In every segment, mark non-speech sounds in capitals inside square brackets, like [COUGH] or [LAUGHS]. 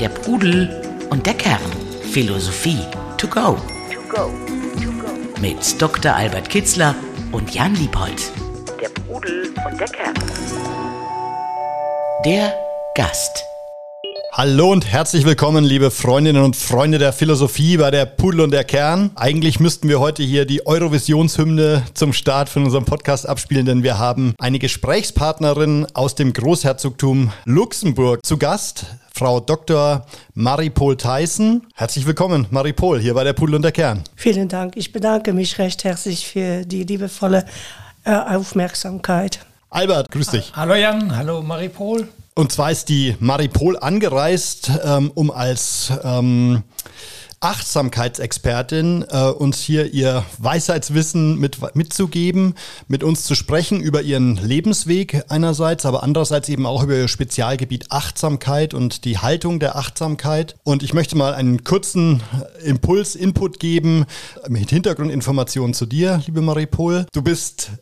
Der Pudel und der Kern. Philosophie to go. Mit Dr. Albert Kitzler und Jan Liebold. Der Pudel und der Kern. Der Gast. Hallo und herzlich willkommen, liebe Freundinnen und Freunde der Philosophie bei der Pudel und der Kern. Eigentlich müssten wir heute hier die Eurovisionshymne zum Start von unserem Podcast abspielen, denn wir haben eine Gesprächspartnerin aus dem Großherzogtum Luxemburg zu Gast. Frau Dr. Maripol Theissen. Herzlich willkommen, Maripol, hier bei der Pudel und der Kern. Vielen Dank. Ich bedanke mich recht herzlich für die liebevolle äh, Aufmerksamkeit. Albert, grüß dich. Hallo Jan, hallo Maripol. Und zwar ist die Maripol angereist, ähm, um als ähm, Achtsamkeitsexpertin äh, uns hier ihr Weisheitswissen mit, mitzugeben, mit uns zu sprechen über ihren Lebensweg einerseits, aber andererseits eben auch über ihr Spezialgebiet Achtsamkeit und die Haltung der Achtsamkeit. Und ich möchte mal einen kurzen Impuls, Input geben mit Hintergrundinformationen zu dir, liebe Maripol. Du bist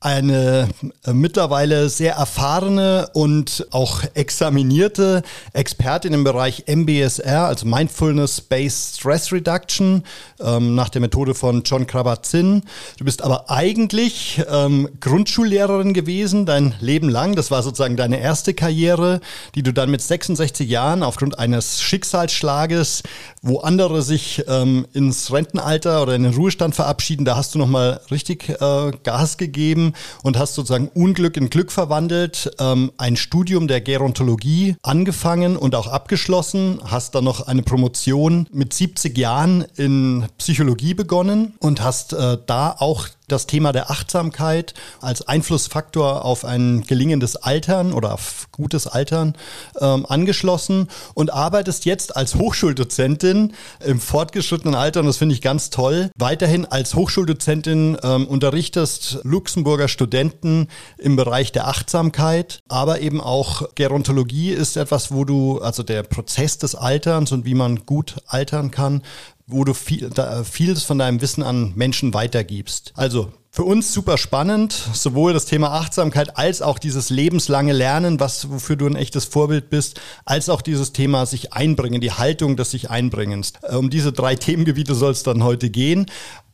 eine äh, mittlerweile sehr erfahrene und auch examinierte Expertin im Bereich MBSR, also Mindfulness-Based Stress Reduction, ähm, nach der Methode von John Kabat-Zinn. Du bist aber eigentlich ähm, Grundschullehrerin gewesen, dein Leben lang. Das war sozusagen deine erste Karriere, die du dann mit 66 Jahren aufgrund eines Schicksalsschlages, wo andere sich ähm, ins Rentenalter oder in den Ruhestand verabschieden, da hast du nochmal richtig äh, Gas gegeben und hast sozusagen Unglück in Glück verwandelt, ähm, ein Studium der Gerontologie angefangen und auch abgeschlossen, hast dann noch eine Promotion mit 70 Jahren in Psychologie begonnen und hast äh, da auch das Thema der Achtsamkeit als Einflussfaktor auf ein gelingendes Altern oder auf gutes Altern ähm, angeschlossen und arbeitest jetzt als Hochschuldozentin im fortgeschrittenen Alter und das finde ich ganz toll. Weiterhin als Hochschuldozentin ähm, unterrichtest Luxemburger Studenten im Bereich der Achtsamkeit, aber eben auch Gerontologie ist etwas, wo du, also der Prozess des Alterns und wie man gut altern kann, wo du viel, da, vieles von deinem Wissen an Menschen weitergibst. Also für uns super spannend, sowohl das Thema Achtsamkeit als auch dieses lebenslange Lernen, was, wofür du ein echtes Vorbild bist, als auch dieses Thema sich einbringen, die Haltung des sich Einbringens. Äh, um diese drei [LAUGHS] Themengebiete soll es dann heute gehen.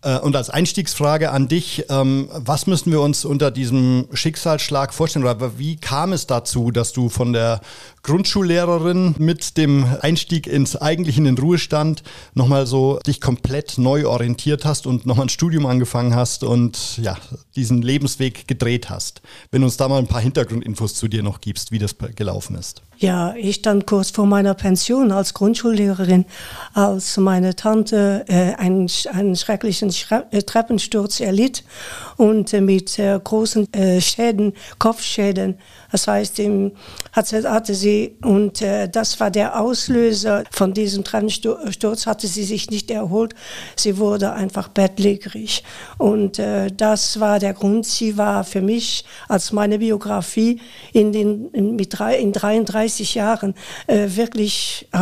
Äh, und als Einstiegsfrage an dich, ähm, was müssen wir uns unter diesem Schicksalsschlag vorstellen? Oder wie kam es dazu, dass du von der Grundschullehrerin mit dem Einstieg ins eigentlich in den Ruhestand nochmal so dich komplett neu orientiert hast und nochmal ein Studium angefangen hast und ja, diesen Lebensweg gedreht hast? Wenn du uns da mal ein paar Hintergrundinfos zu dir noch gibst, wie das gelaufen ist. Ja, ich stand kurz vor meiner Pension als Grundschullehrerin, als meine Tante äh, einen, einen schrecklichen Schre äh, Treppensturz erlitt und äh, mit äh, großen äh, Schäden, Kopfschäden das heißt, hatte sie, und das war der Auslöser von diesem Trennsturz, hatte sie sich nicht erholt. Sie wurde einfach bettlägerig. Und das war der Grund. Sie war für mich als meine Biografie in, den, in, mit drei, in 33 Jahren wirklich, äh,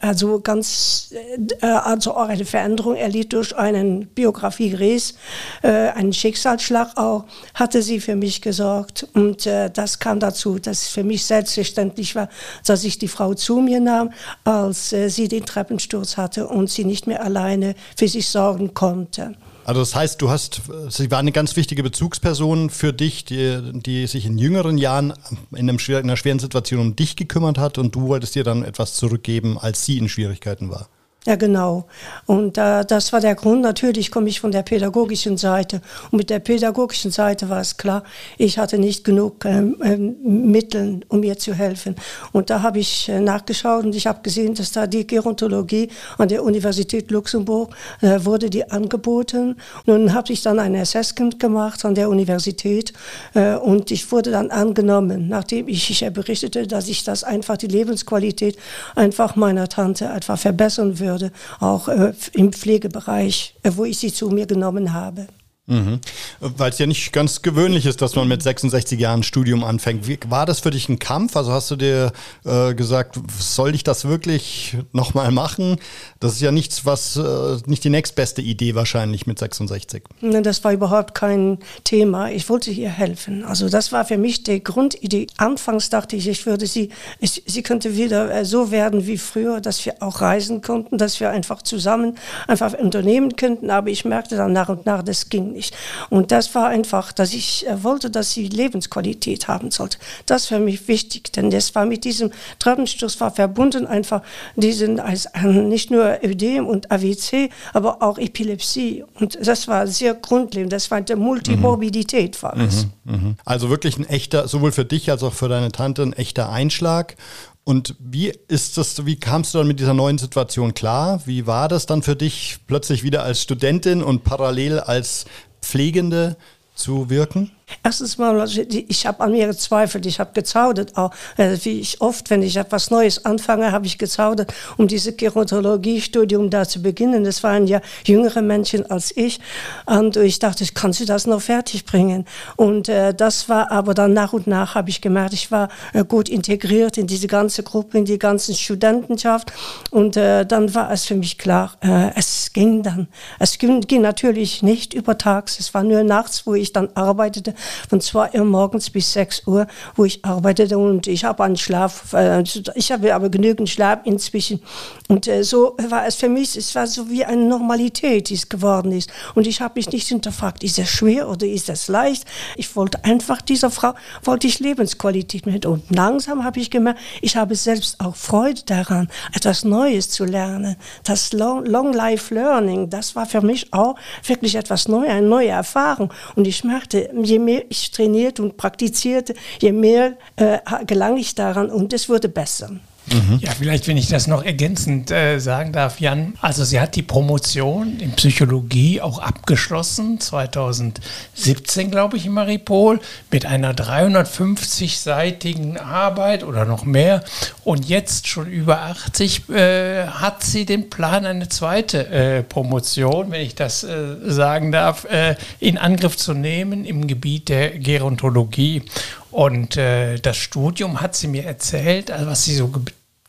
also ganz, also auch eine Veränderung erlitt durch einen Biografie-Gräß, äh, einen Schicksalsschlag auch, hatte sie für mich gesorgt. Und äh, das kam dazu, dass es für mich selbstverständlich war, dass ich die Frau zu mir nahm, als äh, sie den Treppensturz hatte und sie nicht mehr alleine für sich sorgen konnte. Also das heißt, du hast, sie war eine ganz wichtige Bezugsperson für dich, die, die sich in jüngeren Jahren in, einem, in einer schweren Situation um dich gekümmert hat und du wolltest ihr dann etwas zurückgeben, als sie in Schwierigkeiten war. Ja, genau. Und äh, das war der Grund. Natürlich komme ich von der pädagogischen Seite. Und mit der pädagogischen Seite war es klar, ich hatte nicht genug ähm, ähm, Mittel, um ihr zu helfen. Und da habe ich äh, nachgeschaut und ich habe gesehen, dass da die Gerontologie an der Universität Luxemburg äh, wurde die angeboten. Nun habe ich dann ein Assessment gemacht an der Universität äh, und ich wurde dann angenommen, nachdem ich, ich berichtete, dass ich das einfach die Lebensqualität einfach meiner Tante einfach verbessern würde würde, auch äh, im Pflegebereich, äh, wo ich sie zu mir genommen habe. Mhm. Weil es ja nicht ganz gewöhnlich ist, dass man mit 66 Jahren Studium anfängt. Wie, war das für dich ein Kampf? Also hast du dir äh, gesagt, soll ich das wirklich nochmal machen? Das ist ja nichts, was äh, nicht die nächstbeste Idee wahrscheinlich mit 66. Das war überhaupt kein Thema. Ich wollte ihr helfen. Also das war für mich die Grundidee. Anfangs dachte ich, ich würde sie, ich, sie könnte wieder äh, so werden wie früher, dass wir auch reisen konnten, dass wir einfach zusammen einfach unternehmen könnten. Aber ich merkte dann nach und nach, das ging nicht nicht. Und das war einfach, dass ich äh, wollte, dass sie Lebensqualität haben sollte. Das war für mich wichtig, denn das war mit diesem Treppensturz war verbunden einfach diesen als äh, nicht nur Ödem und AWC, aber auch Epilepsie. Und das war sehr grundlegend. Das war der Multimorbidität war es. Mhm, mh. Also wirklich ein echter, sowohl für dich als auch für deine Tante ein echter Einschlag. Und wie ist das, wie kamst du dann mit dieser neuen Situation klar? Wie war das dann für dich, plötzlich wieder als Studentin und parallel als Pflegende zu wirken? Erstens mal, also ich habe an mir gezweifelt, ich habe gezaudert. Auch, äh, wie ich oft, wenn ich etwas Neues anfange, habe ich gezaudert, um dieses Gerontologiestudium da zu beginnen. Das waren ja jüngere Menschen als ich. Und ich dachte, kannst du das noch fertig bringen? Und äh, das war aber dann nach und nach habe ich gemerkt, ich war äh, gut integriert in diese ganze Gruppe, in die ganze Studentenschaft. Und äh, dann war es für mich klar, äh, es ging dann. Es ging, ging natürlich nicht über Tags, es war nur nachts, wo ich dann arbeitete von 2 Uhr morgens bis 6 Uhr, wo ich arbeitete und ich habe einen Schlaf, äh, ich habe aber genügend Schlaf inzwischen. Und äh, so war es für mich, es war so wie eine Normalität, die es geworden ist. Und ich habe mich nicht hinterfragt, ist das schwer oder ist das leicht? Ich wollte einfach dieser Frau, wollte ich Lebensqualität mit. Und langsam habe ich gemerkt, ich habe selbst auch Freude daran, etwas Neues zu lernen. Das Long, Long Life Learning, das war für mich auch wirklich etwas Neues, eine neue Erfahrung. Und ich merkte, je mehr mehr ich trainierte und praktizierte, je mehr äh, gelang ich daran und es wurde besser. Mhm. Ja, vielleicht, wenn ich das noch ergänzend äh, sagen darf, Jan. Also sie hat die Promotion in Psychologie auch abgeschlossen, 2017, glaube ich, in Maripol, mit einer 350-seitigen Arbeit oder noch mehr. Und jetzt schon über 80 äh, hat sie den Plan, eine zweite äh, Promotion, wenn ich das äh, sagen darf, äh, in Angriff zu nehmen im Gebiet der Gerontologie. Und äh, das Studium hat sie mir erzählt, also was sie so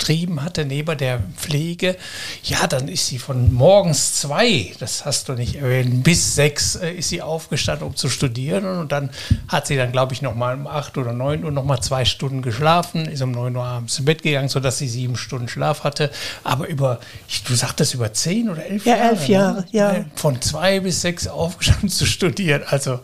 betrieben hatte neben der Pflege, ja, dann ist sie von morgens zwei, das hast du nicht erwähnt, bis sechs äh, ist sie aufgestanden, um zu studieren. Und dann hat sie dann, glaube ich, noch mal um acht oder neun Uhr noch mal zwei Stunden geschlafen, ist um neun Uhr abends ins Bett gegangen, sodass sie sieben Stunden Schlaf hatte. Aber über, du sagtest über zehn oder elf ja, Jahre? elf Jahre, ne? ja. Von zwei bis sechs aufgestanden [LAUGHS] zu studieren. Also,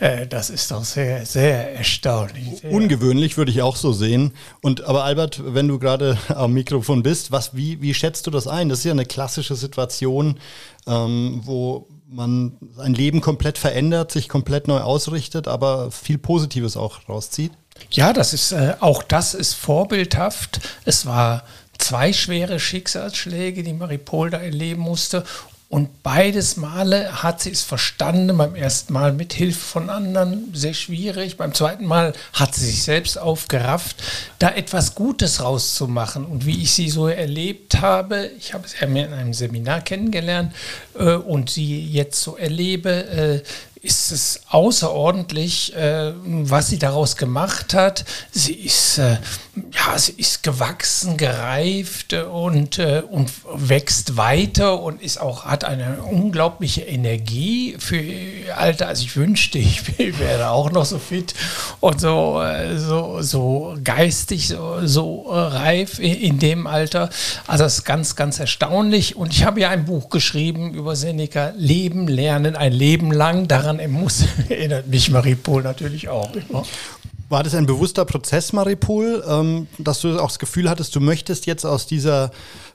äh, das ist doch sehr, sehr erstaunlich. Sehr Ungewöhnlich würde ich auch so sehen. Und aber Albert, wenn du gerade am Mikrofon bist, was, wie, wie schätzt du das ein? Das ist ja eine klassische Situation, ähm, wo man sein Leben komplett verändert, sich komplett neu ausrichtet, aber viel Positives auch rauszieht. Ja, das ist äh, auch das ist vorbildhaft. Es war zwei schwere Schicksalsschläge, die Maripol da erleben musste. Und beides Male hat sie es verstanden. Beim ersten Mal mit Hilfe von anderen, sehr schwierig. Beim zweiten Mal hat sie sich selbst aufgerafft, da etwas Gutes rauszumachen. Und wie ich sie so erlebt habe, ich habe sie ja in einem Seminar kennengelernt äh, und sie jetzt so erlebe, äh, ist es außerordentlich, äh, was sie daraus gemacht hat. Sie ist, äh, ja, sie ist gewachsen, gereift und, äh, und wächst weiter und ist auch, hat eine unglaubliche Energie für Alter. Also ich wünschte, ich [LAUGHS] wäre auch noch so fit und so, äh, so, so geistig, so, so reif in dem Alter. Also das ist ganz, ganz erstaunlich. Und ich habe ja ein Buch geschrieben über Seneca, Leben, Lernen, ein Leben lang. Daran daran muss, [LAUGHS] erinnert mich Maripol natürlich auch. War das ein bewusster Prozess, Maripol, ähm, dass du auch das Gefühl hattest, du möchtest jetzt aus dieser,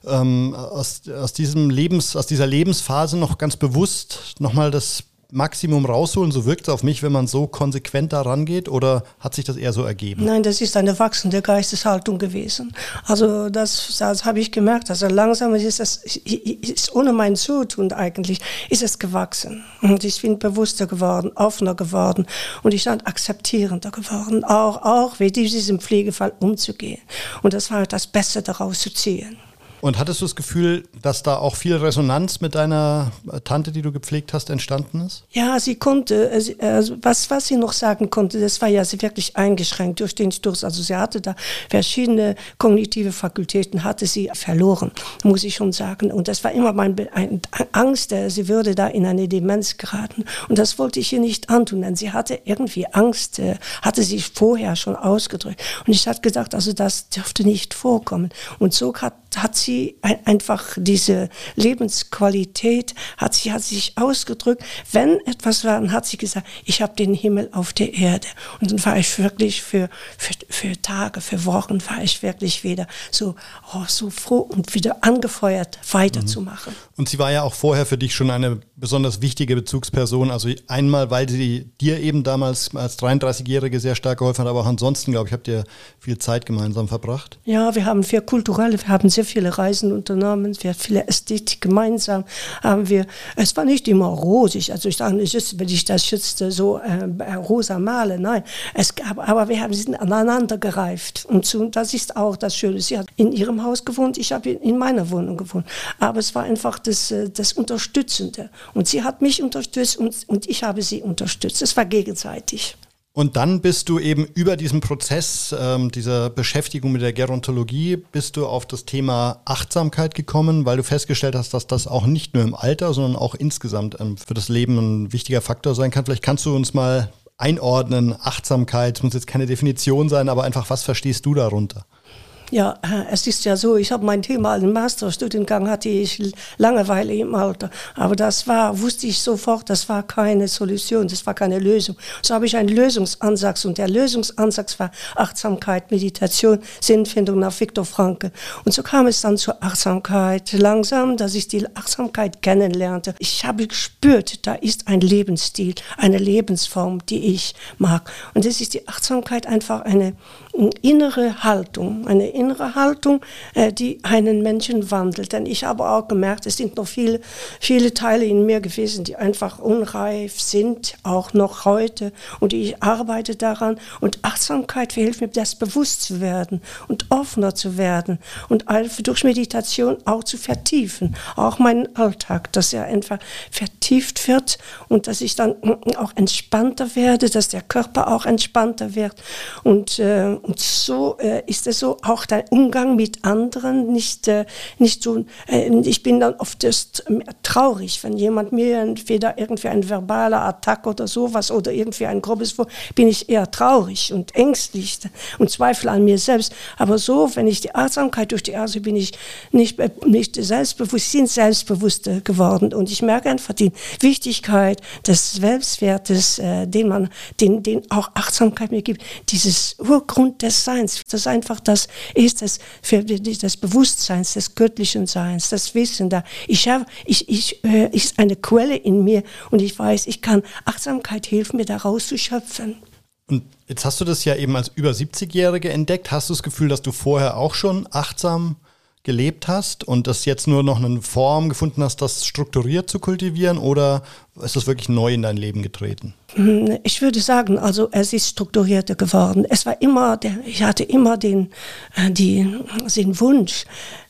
ähm, aus, aus diesem Lebens, aus dieser Lebensphase noch ganz bewusst nochmal das Maximum rausholen? So wirkt es auf mich, wenn man so konsequent da rangeht oder hat sich das eher so ergeben? Nein, das ist eine wachsende Geisteshaltung gewesen. Also das, das habe ich gemerkt. Also langsam ist es ist ohne mein Zutun eigentlich, ist es gewachsen. Und ich bin bewusster geworden, offener geworden und ich bin akzeptierender geworden, auch, auch mit diesem Pflegefall umzugehen. Und das war das Beste daraus zu ziehen. Und hattest du das Gefühl, dass da auch viel Resonanz mit deiner Tante, die du gepflegt hast, entstanden ist? Ja, sie konnte, also was, was sie noch sagen konnte, das war ja sie wirklich eingeschränkt durch den Sturz. Also sie hatte da verschiedene kognitive Fakultäten, hatte sie verloren, muss ich schon sagen. Und das war immer mein ein, Angst, äh, sie würde da in eine Demenz geraten. Und das wollte ich ihr nicht antun, denn sie hatte irgendwie Angst, hatte sie vorher schon ausgedrückt. Und ich hatte gedacht, also das dürfte nicht vorkommen. Und so hat hat sie einfach diese Lebensqualität, hat sie hat sich ausgedrückt. Wenn etwas war, dann hat sie gesagt, ich habe den Himmel auf der Erde. Und dann war ich wirklich für, für, für Tage, für Wochen, war ich wirklich wieder so, oh, so froh und wieder angefeuert, weiterzumachen. Mhm. Und sie war ja auch vorher für dich schon eine besonders wichtige Bezugsperson. Also einmal, weil sie dir eben damals als 33-Jährige sehr stark geholfen hat, aber auch ansonsten, glaube ich, habt ihr viel Zeit gemeinsam verbracht. Ja, wir haben viel kulturelle, wir haben sehr viele Reisen unternommen, wir viele Ästhetik gemeinsam haben wir. Es war nicht immer rosig, also ich sage nicht, wenn ich das schützte, so äh, rosa male, nein. Es gab, aber wir haben sind aneinander gereift und so, das ist auch das Schöne. Sie hat in ihrem Haus gewohnt, ich habe in meiner Wohnung gewohnt. Aber es war einfach das, äh, das Unterstützende. Und sie hat mich unterstützt und, und ich habe sie unterstützt. Es war gegenseitig. Und dann bist du eben über diesen Prozess ähm, dieser Beschäftigung mit der Gerontologie, bist du auf das Thema Achtsamkeit gekommen, weil du festgestellt hast, dass das auch nicht nur im Alter, sondern auch insgesamt ähm, für das Leben ein wichtiger Faktor sein kann. Vielleicht kannst du uns mal einordnen, Achtsamkeit, muss jetzt keine Definition sein, aber einfach, was verstehst du darunter? Ja, es ist ja so, ich habe mein Thema im Masterstudiengang hatte ich Langeweile im Alter, aber das war, wusste ich sofort, das war keine Solution, das war keine Lösung. So habe ich einen Lösungsansatz und der Lösungsansatz war Achtsamkeit, Meditation, Sinnfindung nach Viktor Frankl. Und so kam es dann zur Achtsamkeit. Langsam, dass ich die Achtsamkeit kennenlernte. Ich habe gespürt, da ist ein Lebensstil, eine Lebensform, die ich mag. Und das ist die Achtsamkeit einfach eine innere Haltung, eine innere Haltung, äh, die einen Menschen wandelt. Denn ich habe auch gemerkt, es sind noch viele, viele Teile in mir gewesen, die einfach unreif sind, auch noch heute. Und ich arbeite daran. Und Achtsamkeit hilft mir, das bewusst zu werden und offener zu werden und durch Meditation auch zu vertiefen. Auch meinen Alltag, dass er einfach vertieft wird und dass ich dann auch entspannter werde, dass der Körper auch entspannter wird. Und, äh, und so äh, ist es so, auch der Umgang mit anderen nicht, äh, nicht so, äh, ich bin dann oft ist, traurig, wenn jemand mir entweder irgendwie ein verbaler Attack oder sowas oder irgendwie ein grobes vor, bin ich eher traurig und ängstlich und zweifle an mir selbst. Aber so, wenn ich die Achtsamkeit durch die Erse bin ich nicht, äh, nicht selbstbewusst, sind selbstbewusster geworden und ich merke einfach die Wichtigkeit des Selbstwertes, äh, den man, den, den auch Achtsamkeit mir gibt, dieses Urgrund des Seins. Das einfach das ist das für das Bewusstseins des göttlichen Seins, das Wissen da. Ich habe, ich, ich, äh, ist eine Quelle in mir und ich weiß, ich kann Achtsamkeit helfen mir daraus zu schöpfen. Und jetzt hast du das ja eben als über 70-Jährige entdeckt. Hast du das Gefühl, dass du vorher auch schon achtsam gelebt hast und das jetzt nur noch eine Form gefunden hast, das strukturiert zu kultivieren oder ist das wirklich neu in dein Leben getreten? Ich würde sagen, also es ist strukturierter geworden. Es war immer, der, ich hatte immer den, äh, die, den Wunsch,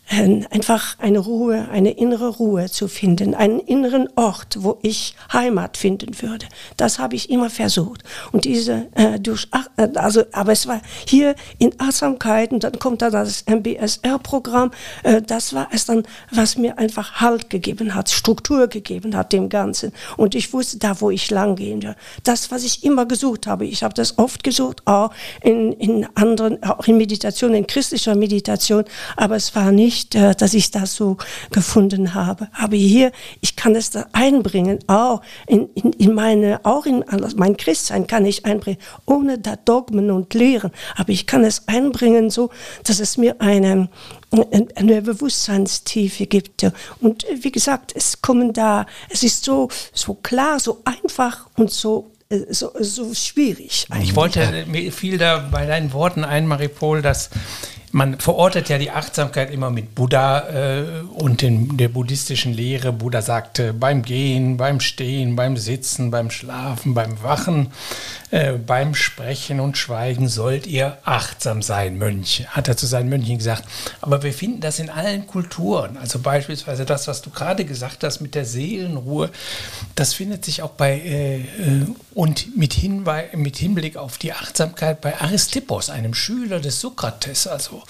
einfach eine Ruhe, eine innere Ruhe zu finden, einen inneren Ort, wo ich Heimat finden würde. Das habe ich immer versucht. Und diese äh, durch, äh, also, aber es war hier in Achtsamkeit und dann kommt da das MBSR-Programm. Äh, das war es dann, was mir einfach Halt gegeben hat, Struktur gegeben hat dem Ganzen. Und ich wusste da, wo ich lang gehen. Das, was ich immer gesucht habe. Ich habe das oft gesucht, auch in, in anderen, auch in Meditation, in christlicher Meditation. Aber es war nicht nicht, äh, dass ich das so gefunden habe. Aber hier, ich kann es da einbringen, auch in, in, in meine, auch in mein Christsein kann ich einbringen, ohne da Dogmen und Lehren. Aber ich kann es einbringen so, dass es mir eine, eine Bewusstseinstiefe gibt. Und wie gesagt, es kommen da, es ist so, so klar, so einfach und so äh, so, so schwierig. Eigentlich. Ich wollte viel da bei deinen Worten ein, Maripol, dass man verortet ja die Achtsamkeit immer mit Buddha äh, und in der buddhistischen Lehre. Buddha sagte, beim Gehen, beim Stehen, beim Sitzen, beim Schlafen, beim Wachen, äh, beim Sprechen und Schweigen sollt ihr achtsam sein, Mönche, hat er zu seinen Mönchen gesagt. Aber wir finden das in allen Kulturen. Also beispielsweise das, was du gerade gesagt hast mit der Seelenruhe, das findet sich auch bei äh, äh und mit, Hinweis, mit Hinblick auf die Achtsamkeit bei Aristippos, einem Schüler des Sokrates, also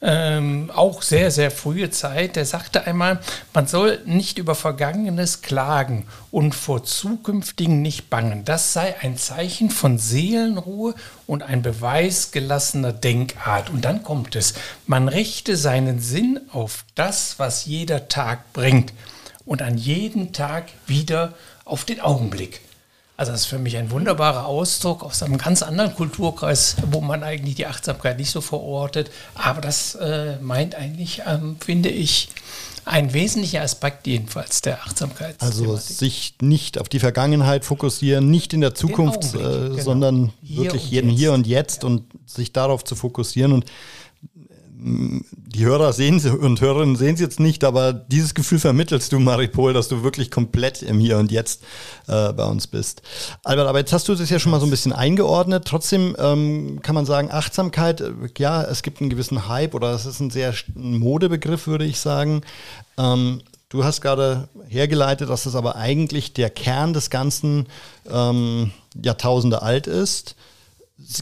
ähm, auch sehr, sehr frühe Zeit, der sagte einmal, man soll nicht über Vergangenes klagen und vor Zukünftigen nicht bangen. Das sei ein Zeichen von Seelenruhe und ein Beweis gelassener Denkart. Und dann kommt es, man richte seinen Sinn auf das, was jeder Tag bringt und an jedem Tag wieder auf den Augenblick. Also das ist für mich ein wunderbarer Ausdruck aus einem ganz anderen Kulturkreis, wo man eigentlich die Achtsamkeit nicht so verortet. Aber das äh, meint eigentlich, ähm, finde ich, ein wesentlicher Aspekt jedenfalls der Achtsamkeit. Also sich nicht auf die Vergangenheit fokussieren, nicht in der Zukunft, äh, genau. sondern hier wirklich jeden jetzt. Hier und Jetzt ja. und sich darauf zu fokussieren. Und die Hörer sehen sie und Hörerinnen sehen es jetzt nicht, aber dieses Gefühl vermittelst du, Maripol, dass du wirklich komplett im Hier und Jetzt äh, bei uns bist. Albert, aber jetzt hast du das ja schon mal so ein bisschen eingeordnet. Trotzdem ähm, kann man sagen, Achtsamkeit, äh, ja, es gibt einen gewissen Hype oder es ist ein sehr Modebegriff, würde ich sagen. Ähm, du hast gerade hergeleitet, dass das aber eigentlich der Kern des Ganzen ähm, Jahrtausende alt ist.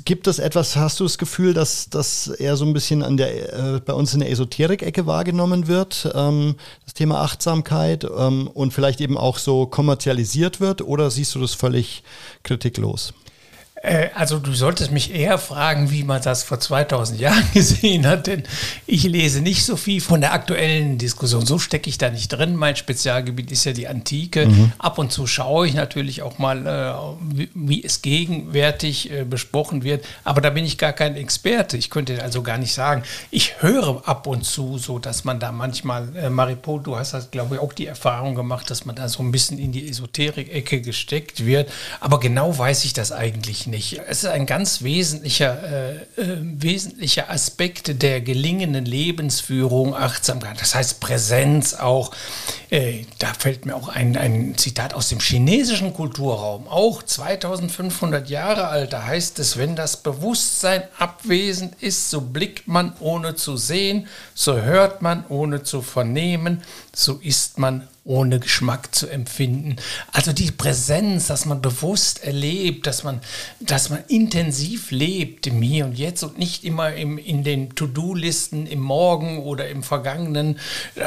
Gibt es etwas, hast du das Gefühl, dass das eher so ein bisschen an der, äh, bei uns in der Esoterik-Ecke wahrgenommen wird, ähm, das Thema Achtsamkeit ähm, und vielleicht eben auch so kommerzialisiert wird oder siehst du das völlig kritiklos? Äh, also du solltest mich eher fragen, wie man das vor 2000 Jahren [LAUGHS] gesehen hat, denn ich lese nicht so viel von der aktuellen Diskussion. So stecke ich da nicht drin. Mein Spezialgebiet ist ja die Antike. Mhm. Ab und zu schaue ich natürlich auch mal, äh, wie, es gegenwärtig äh, besprochen wird. Aber da bin ich gar kein Experte. Ich könnte also gar nicht sagen. Ich höre ab und zu so, dass man da manchmal, Maripo, du hast das, glaube ich, auch die Erfahrung gemacht, dass man da so ein bisschen in die Esoterik-Ecke gesteckt wird. Aber genau weiß ich das eigentlich nicht nicht. Es ist ein ganz wesentlicher, äh, äh, wesentlicher Aspekt der gelingenden Lebensführung, Achtsamkeit. Das heißt Präsenz auch. Äh, da fällt mir auch ein, ein Zitat aus dem chinesischen Kulturraum, auch 2500 Jahre alt. Da heißt es, wenn das Bewusstsein abwesend ist, so blickt man ohne zu sehen, so hört man ohne zu vernehmen, so ist man ohne Geschmack zu empfinden. Also die Präsenz, dass man bewusst erlebt, dass man, dass man intensiv lebt im Hier und Jetzt und nicht immer im, in den To-Do-Listen im Morgen oder im Vergangenen.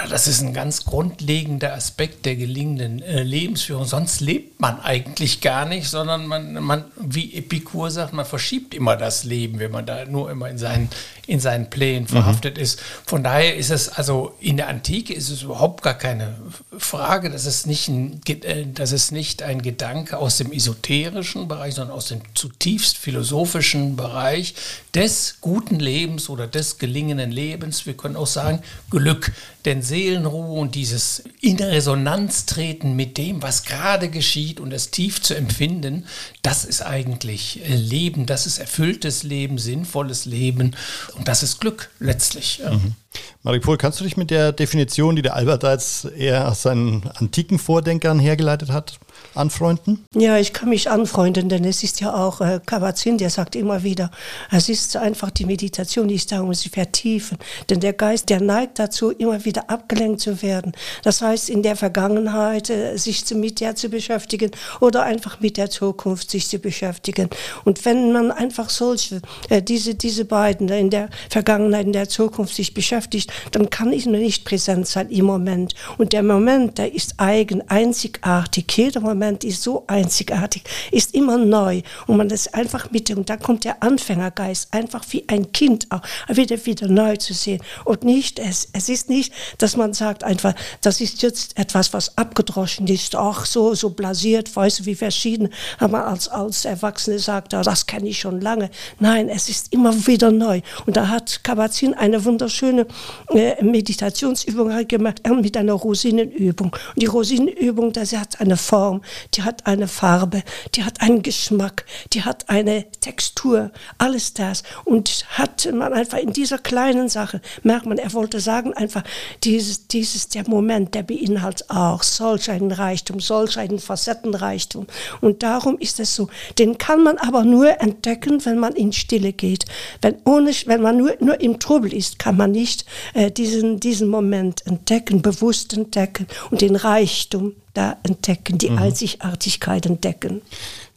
Das ist ein ganz grundlegender Aspekt der gelingenden äh, Lebensführung. Sonst lebt man eigentlich gar nicht, sondern man, man, wie Epikur sagt, man verschiebt immer das Leben, wenn man da nur immer in seinen, in seinen Plänen verhaftet mhm. ist. Von daher ist es, also in der Antike ist es überhaupt gar keine Frage, dass es nicht ein, äh, dass es nicht ein Gedanke aus dem esoterischen Bereich, sondern aus dem zutiefst philosophischen Bereich des guten Lebens oder des gelingenden Lebens. Wir können auch sagen Glück, denn Seelenruhe und dieses in Resonanz treten mit dem, was gerade geschieht und es tief zu empfinden, das ist eigentlich Leben, das ist erfülltes Leben, sinnvolles Leben und das ist Glück letztlich. Mhm. Maripol, kannst du dich mit der Definition, die der Albert da jetzt eher aus seinen antiken Vordenkern hergeleitet hat, anfreunden? Ja, ich kann mich anfreunden, denn es ist ja auch äh, Kabat-Zinn, der sagt immer wieder, es ist einfach die Meditation, die ist da, um sie vertiefen. Denn der Geist, der neigt dazu, immer wieder abgelenkt zu werden. Das heißt, in der Vergangenheit äh, sich mit der zu beschäftigen oder einfach mit der Zukunft sich zu beschäftigen. Und wenn man einfach solche, äh, diese, diese beiden in der Vergangenheit, in der Zukunft sich beschäftigt, dann kann ich nur nicht präsent sein im Moment. Und der Moment, der ist eigen, einzigartig. Jeder Moment Moment ist so einzigartig, ist immer neu und man ist einfach mit und da kommt der Anfängergeist einfach wie ein Kind auch wieder wieder neu zu sehen und nicht es es ist nicht, dass man sagt einfach, das ist jetzt etwas, was abgedroschen ist, auch so so blasiert, weißt du, wie verschieden, aber als als Erwachsene sagt, oh, das kenne ich schon lange. Nein, es ist immer wieder neu und da hat Kabazin eine wunderschöne äh, Meditationsübung gemacht äh, mit einer Rosinenübung und die Rosinenübung, das hat eine Form, die hat eine Farbe, die hat einen Geschmack, die hat eine Textur, alles das. Und hat man einfach in dieser kleinen Sache, merkt man, er wollte sagen einfach, dieses, dieses, der Moment, der beinhaltet auch solch einen Reichtum, solch einen Facettenreichtum. Und darum ist es so. Den kann man aber nur entdecken, wenn man in Stille geht. Wenn, ohne, wenn man nur, nur im Trubel ist, kann man nicht äh, diesen, diesen Moment entdecken, bewusst entdecken und den Reichtum da entdecken, die mhm. Einzigartigkeit entdecken.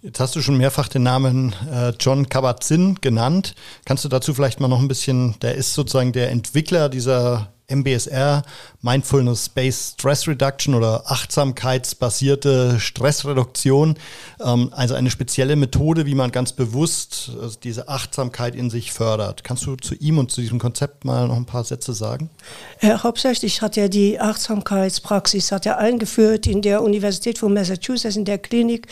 Jetzt hast du schon mehrfach den Namen äh, John Kabat-Zinn genannt. Kannst du dazu vielleicht mal noch ein bisschen, der ist sozusagen der Entwickler dieser MBSR, Mindfulness-Based Stress Reduction oder achtsamkeitsbasierte Stressreduktion. Ähm, also eine spezielle Methode, wie man ganz bewusst also diese Achtsamkeit in sich fördert. Kannst du zu ihm und zu diesem Konzept mal noch ein paar Sätze sagen? Äh, hauptsächlich hat er die Achtsamkeitspraxis hat er eingeführt in der Universität von Massachusetts, in der Klinik,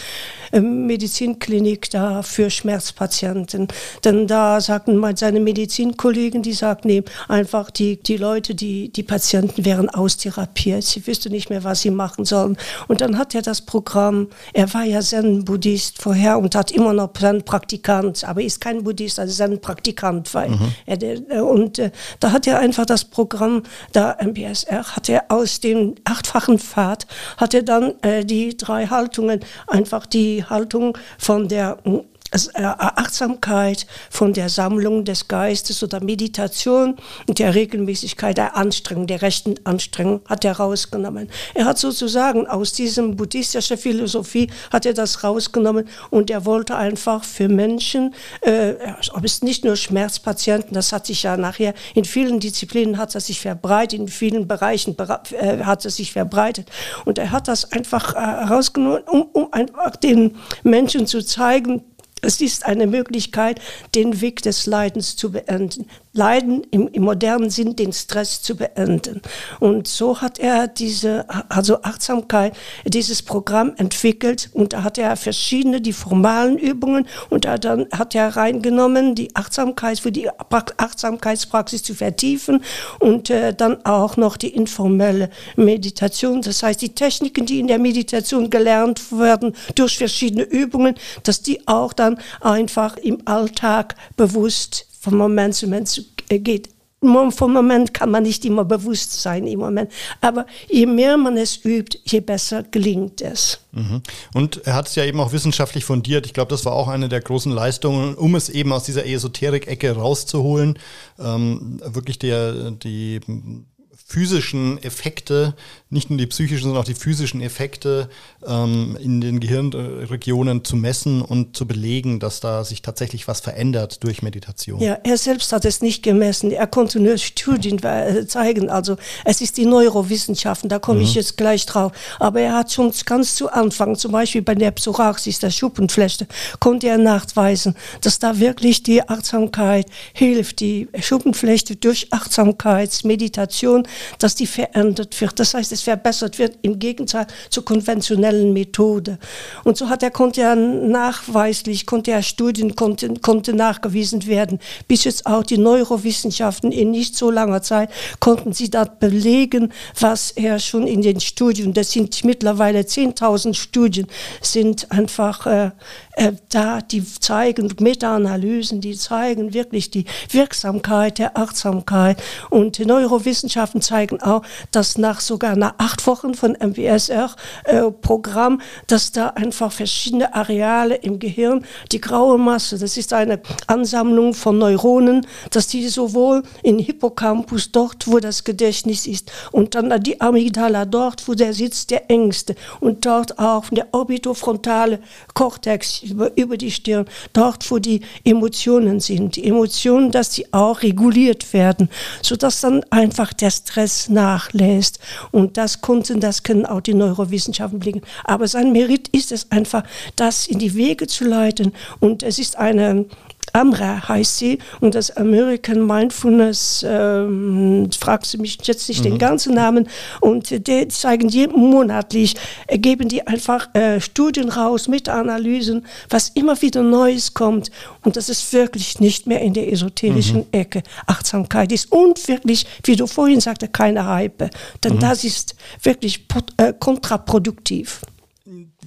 äh, Medizinklinik da für Schmerzpatienten. Denn da sagten seine Medizinkollegen, die sagten ihm einfach, die, die Leute, die, die Patienten wären austherapiert, sie wüssten nicht mehr, was sie machen sollen. Und dann hat er das Programm, er war ja Zen-Buddhist vorher und hat immer noch Zen-Praktikant, aber ist kein Buddhist, also Zen-Praktikant. Mhm. Er, und äh, da hat er einfach das Programm, da MBSR, hat er aus dem achtfachen Pfad, hat er dann äh, die drei Haltungen, einfach die Haltung von der Achtsamkeit von der Sammlung des Geistes oder Meditation und der Regelmäßigkeit der Anstrengung, der rechten Anstrengung hat er rausgenommen. Er hat sozusagen aus diesem buddhistischen Philosophie hat er das rausgenommen und er wollte einfach für Menschen, äh, ob es nicht nur Schmerzpatienten, das hat sich ja nachher in vielen Disziplinen hat es sich verbreitet, in vielen Bereichen äh, hat es sich verbreitet und er hat das einfach äh, rausgenommen, um, um einfach den Menschen zu zeigen, es ist eine Möglichkeit, den Weg des Leidens zu beenden. Leiden im, im, modernen Sinn, den Stress zu beenden. Und so hat er diese, also Achtsamkeit, dieses Programm entwickelt und da hat er verschiedene, die formalen Übungen und da dann hat er reingenommen, die Achtsamkeit für die Achtsamkeitspraxis zu vertiefen und äh, dann auch noch die informelle Meditation. Das heißt, die Techniken, die in der Meditation gelernt werden durch verschiedene Übungen, dass die auch dann einfach im Alltag bewusst von Moment zu Moment äh, geht. Vom Moment kann man nicht immer bewusst sein im Moment. Aber je mehr man es übt, je besser gelingt es. Mhm. Und er hat es ja eben auch wissenschaftlich fundiert. Ich glaube, das war auch eine der großen Leistungen, um es eben aus dieser Esoterik-Ecke rauszuholen. Ähm, wirklich der, die physischen Effekte, nicht nur die psychischen, sondern auch die physischen Effekte ähm, in den Gehirnregionen zu messen und zu belegen, dass da sich tatsächlich was verändert durch Meditation. Ja, er selbst hat es nicht gemessen. Er konnte nur Studien äh, zeigen. Also es ist die Neurowissenschaften, da komme mhm. ich jetzt gleich drauf. Aber er hat schon ganz zu Anfang, zum Beispiel bei der Psoriasis, der Schuppenflechte, konnte er nachweisen, dass da wirklich die Achtsamkeit hilft, die Schuppenflechte durch Achtsamkeitsmeditation dass die verändert wird. Das heißt, es verbessert wird im Gegensatz zur konventionellen Methode. Und so hat er, konnte er nachweislich, konnte er Studien, konnte, konnte nachgewiesen werden. Bis jetzt auch die Neurowissenschaften in nicht so langer Zeit konnten sie das belegen, was er schon in den Studien, das sind mittlerweile 10.000 Studien, sind einfach äh, äh, da, die zeigen Meta-Analysen, die zeigen wirklich die Wirksamkeit der Achtsamkeit. Und die Neurowissenschaften zeigen auch, dass nach sogar nach acht Wochen von MBSR-Programm, äh, dass da einfach verschiedene Areale im Gehirn, die graue Masse, das ist eine Ansammlung von Neuronen, dass die sowohl in Hippocampus, dort wo das Gedächtnis ist, und dann die Amygdala, dort wo der Sitz der Ängste, und dort auch der orbitofrontale Kortex, über, über die Stirn, dort, wo die Emotionen sind. Die Emotionen, dass sie auch reguliert werden, sodass dann einfach der Stress nachlässt. Und das konnten, das können auch die Neurowissenschaften blicken. Aber sein Merit ist es einfach, das in die Wege zu leiten. Und es ist eine Amra heißt sie und das American Mindfulness, ähm, fragst du mich jetzt nicht mhm. den ganzen Namen, und die zeigen je, monatlich, äh, geben die einfach äh, Studien raus mit Analysen, was immer wieder Neues kommt und das ist wirklich nicht mehr in der esoterischen mhm. Ecke Achtsamkeit ist und wirklich, wie du vorhin sagte, keine Hype, denn mhm. das ist wirklich äh, kontraproduktiv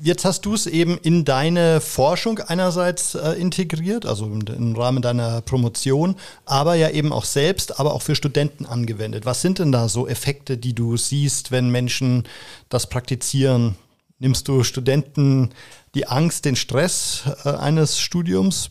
Jetzt hast du es eben in deine Forschung einerseits äh, integriert, also im Rahmen deiner Promotion, aber ja eben auch selbst, aber auch für Studenten angewendet. Was sind denn da so Effekte, die du siehst, wenn Menschen das praktizieren? Nimmst du Studenten die Angst, den Stress äh, eines Studiums?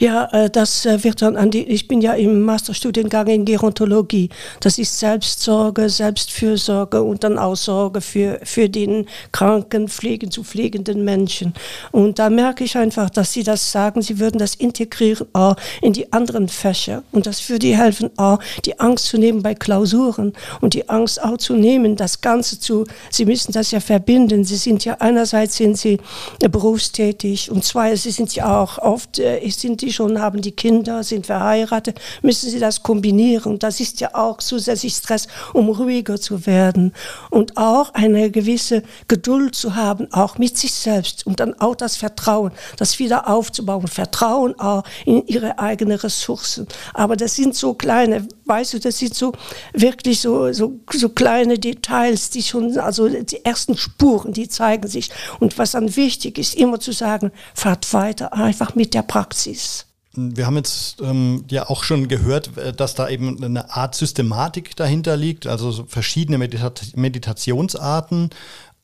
Ja, äh, das äh, wird dann an die, ich bin ja im Masterstudiengang in Gerontologie. Das ist Selbstsorge, Selbstfürsorge und dann auch Sorge für, für den kranken, pflegen zu pflegenden Menschen. Und da merke ich einfach, dass sie das sagen, sie würden das integrieren auch in die anderen Fächer. Und das würde helfen, auch die Angst zu nehmen bei Klausuren und die Angst auch zu nehmen, das Ganze zu, sie müssen das ja verbinden. Sie sind ja einerseits sind sie berufstätig und zweitens sind sie auch oft, äh, sind die die schon haben, die Kinder, sind verheiratet, müssen sie das kombinieren. Das ist ja auch zusätzlich Stress, um ruhiger zu werden. Und auch eine gewisse Geduld zu haben, auch mit sich selbst. Und dann auch das Vertrauen, das wieder aufzubauen. Vertrauen auch in ihre eigenen Ressourcen. Aber das sind so kleine, weißt du, das sind so wirklich so, so, so kleine Details, die schon, also die ersten Spuren, die zeigen sich. Und was dann wichtig ist, immer zu sagen, fahrt weiter, einfach mit der Praxis. Wir haben jetzt ähm, ja auch schon gehört, äh, dass da eben eine Art Systematik dahinter liegt, also so verschiedene Medita Meditationsarten,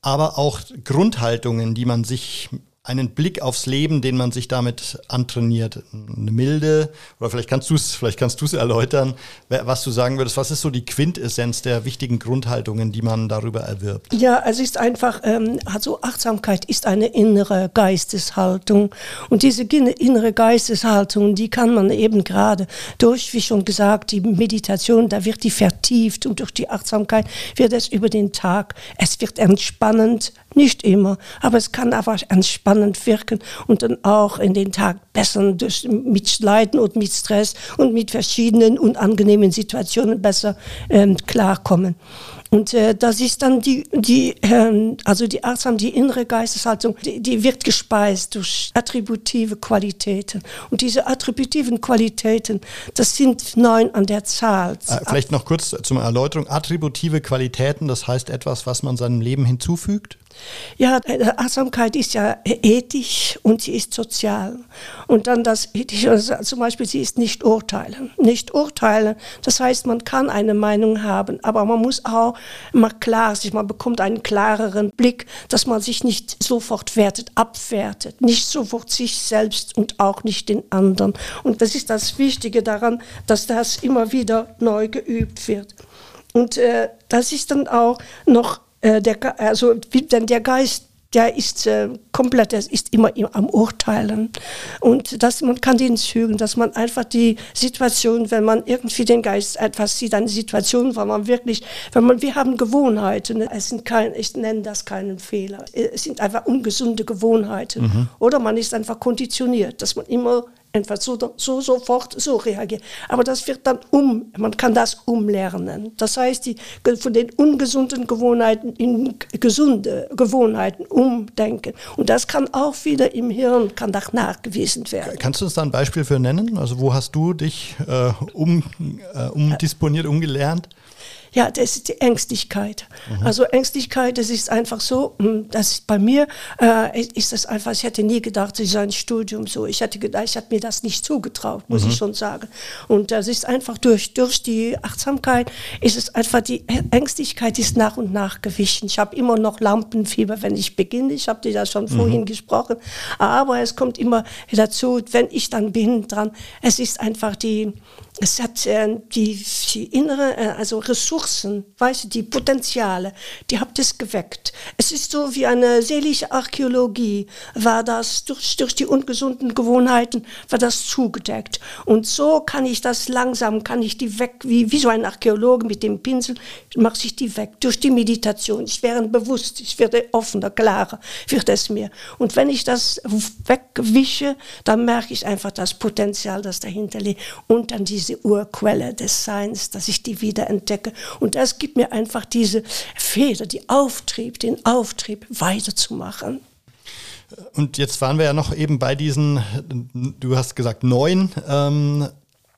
aber auch Grundhaltungen, die man sich einen Blick aufs Leben, den man sich damit antrainiert. Eine milde, oder vielleicht kannst du es, vielleicht kannst du es erläutern, was du sagen würdest. Was ist so die Quintessenz der wichtigen Grundhaltungen, die man darüber erwirbt? Ja, es ist einfach, ähm, also Achtsamkeit ist eine innere Geisteshaltung. Und diese innere Geisteshaltung, die kann man eben gerade durch, wie schon gesagt, die Meditation, da wird die vertieft und durch die Achtsamkeit wird es über den Tag, es wird entspannend, nicht immer, aber es kann einfach entspannend wirken und dann auch in den Tag besser durch, mit Leiden und mit Stress und mit verschiedenen unangenehmen Situationen besser ähm, klarkommen. Und äh, das ist dann die, die äh, also die Achtsam, die innere Geisteshaltung, die, die, wird gespeist durch attributive Qualitäten. Und diese attributiven Qualitäten, das sind neun an der Zahl. Äh, vielleicht noch kurz zum Erläuterung. Attributive Qualitäten, das heißt etwas, was man seinem Leben hinzufügt? Ja, Achtsamkeit ist ja ethisch und sie ist sozial. Und dann das ethische, also zum Beispiel, sie ist nicht urteilen. Nicht urteilen, das heißt, man kann eine Meinung haben, aber man muss auch mal klar sich, man bekommt einen klareren Blick, dass man sich nicht sofort wertet, abwertet, nicht sofort sich selbst und auch nicht den anderen. Und das ist das Wichtige daran, dass das immer wieder neu geübt wird. Und äh, das ist dann auch noch äh, der, also denn der Geist, der ist äh, komplett, der ist immer am Urteilen. Und dass man kann den zügeln, dass man einfach die Situation, wenn man irgendwie den Geist etwas sieht, eine Situation, wo man wirklich, wenn man, wir haben Gewohnheiten, es sind kein, ich nenne das keinen Fehler, es sind einfach ungesunde Gewohnheiten. Mhm. Oder man ist einfach konditioniert, dass man immer einfach so, so sofort so reagieren. Aber das wird dann um, man kann das umlernen. Das heißt, die, von den ungesunden Gewohnheiten in gesunde Gewohnheiten umdenken. Und das kann auch wieder im Hirn, kann das nachgewiesen werden. Kannst du uns da ein Beispiel für nennen? Also wo hast du dich äh, um, äh, umdisponiert, umgelernt? Ja, das ist die Ängstlichkeit. Mhm. Also Ängstlichkeit, das ist einfach so, hm, das bei mir äh, ist das einfach, ich hätte nie gedacht, ich sei ein Studium so. Ich hätte gedacht, ich hätte mir das nicht zugetraut, muss mhm. ich schon sagen. Und das ist einfach durch, durch die Achtsamkeit, ist es einfach, die Ängstlichkeit ist nach und nach gewichen. Ich habe immer noch Lampenfieber, wenn ich beginne. Ich habe dir das schon mhm. vorhin gesprochen. Aber es kommt immer dazu, wenn ich dann bin dran, es ist einfach die, es hat äh, die, die innere, äh, also Ressourcen, weißt du, die Potenziale, die habt es geweckt. Es ist so wie eine seelische Archäologie, war das durch, durch die ungesunden Gewohnheiten, war das zugedeckt. Und so kann ich das langsam, kann ich die weg, wie, wie so ein Archäologe mit dem Pinsel, mache ich die weg, durch die Meditation. Ich werde bewusst, ich werde offener, klarer, wird es mir. Und wenn ich das wegwische, dann merke ich einfach das Potenzial, das dahinter liegt. Und dann diese diese Urquelle des Seins, dass ich die wieder entdecke. Und das gibt mir einfach diese Feder, die Auftrieb, den Auftrieb weiterzumachen. Und jetzt waren wir ja noch eben bei diesen, du hast gesagt, neun ähm,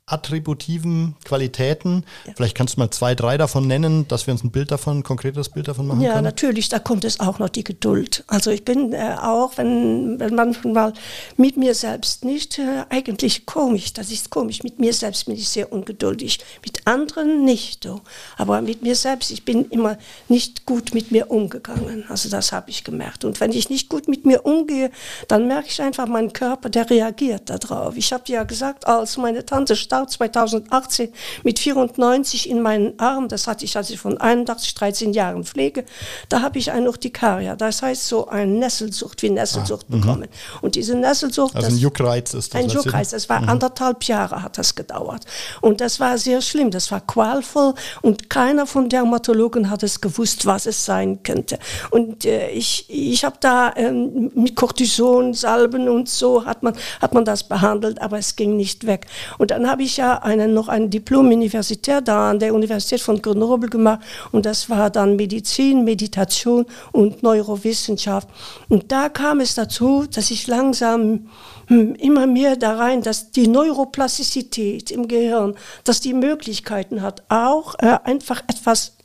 attributiven Qualitäten. Ja. Vielleicht kannst du mal zwei, drei davon nennen, dass wir uns ein Bild davon, ein konkretes Bild davon machen ja, können. Ja, natürlich, da kommt es auch noch die Geduld. Also ich bin äh, auch, wenn, wenn manchmal mit mir selbst nicht, äh, eigentlich komisch, das ist komisch, mit mir selbst bin ich sehr ungeduldig, mit anderen nicht so. Aber mit mir selbst, ich bin immer nicht gut mit mir umgegangen. Also das habe ich gemerkt. Und wenn ich nicht gut mit mir umgehe, dann merke ich einfach, mein Körper, der reagiert darauf. Ich habe ja gesagt, als meine Tante starb, Start 2018 mit 94 in meinen Arm, das hatte ich, als ich von 81, 13 Jahren pflege, da habe ich eine Urtikaria, das heißt so eine Nesselsucht, wie Nesselsucht ah, bekommen. Und diese Nesselsucht... Also ein Juckreiz ist das. Ein Juckreiz, das war mhm. anderthalb Jahre hat das gedauert. Und das war sehr schlimm, das war qualvoll und keiner von Dermatologen hat es gewusst, was es sein könnte. Und äh, ich, ich habe da ähm, mit Cortison, Salben und so hat man, hat man das behandelt, aber es ging nicht weg. Und dann habe ich ich ja einen, noch ein Diplom universitär da an der Universität von Grenoble gemacht und das war dann Medizin, Meditation und Neurowissenschaft. Und da kam es dazu, dass ich langsam hm, immer mehr da rein, dass die Neuroplastizität im Gehirn, dass die Möglichkeiten hat, auch äh, einfach etwas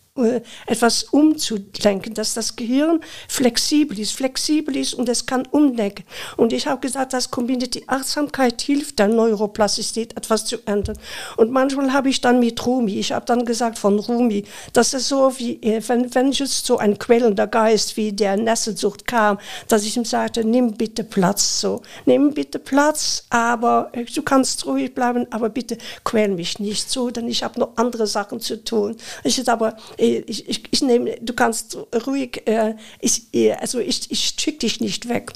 etwas umzudenken, dass das Gehirn flexibel ist, flexibel ist und es kann umdenken. Und ich habe gesagt, das kombiniert die Achtsamkeit hilft der Neuroplastizität etwas zu ändern. Und manchmal habe ich dann mit Rumi, ich habe dann gesagt von Rumi, dass es so wie, äh, wenn, wenn just so ein quälender Geist wie der Nesselsucht kam, dass ich ihm sagte, nimm bitte Platz, so, nimm bitte Platz, aber äh, du kannst ruhig bleiben, aber bitte quäl mich nicht so, denn ich habe noch andere Sachen zu tun. Ich aber, äh, ich, ich, ich nehme, du kannst ruhig, äh, ich, äh, also ich, ich schicke dich nicht weg.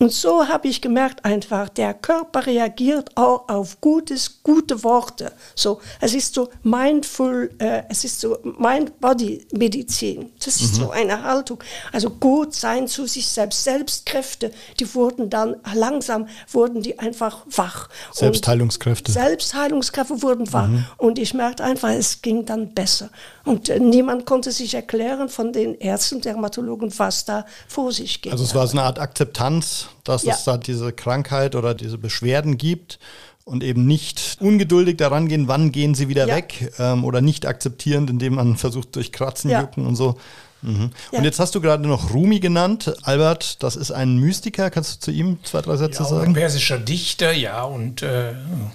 Und so habe ich gemerkt einfach, der Körper reagiert auch auf gutes, gute Worte. So, es ist so mindful, äh, es ist so Mind-Body-Medizin. Das ist mhm. so eine Haltung. Also gut sein zu sich selbst. Selbstkräfte, die wurden dann langsam, wurden die einfach wach. Selbstheilungskräfte. Und Selbstheilungskräfte wurden wach. Mhm. Und ich merkte einfach, es ging dann besser. Und äh, niemand konnte sich erklären von den Ärzten, Dermatologen, was da vor sich geht. Also es war so eine Art Akzeptanz dass ja. es da diese Krankheit oder diese Beschwerden gibt und eben nicht ungeduldig daran gehen, wann gehen sie wieder ja. weg ähm, oder nicht akzeptierend, indem man versucht durch Kratzen, ja. Jucken und so. Mhm. Ja. Und jetzt hast du gerade noch Rumi genannt. Albert, das ist ein Mystiker. Kannst du zu ihm zwei, drei Sätze ja, sagen? Ein persischer Dichter, ja, und äh,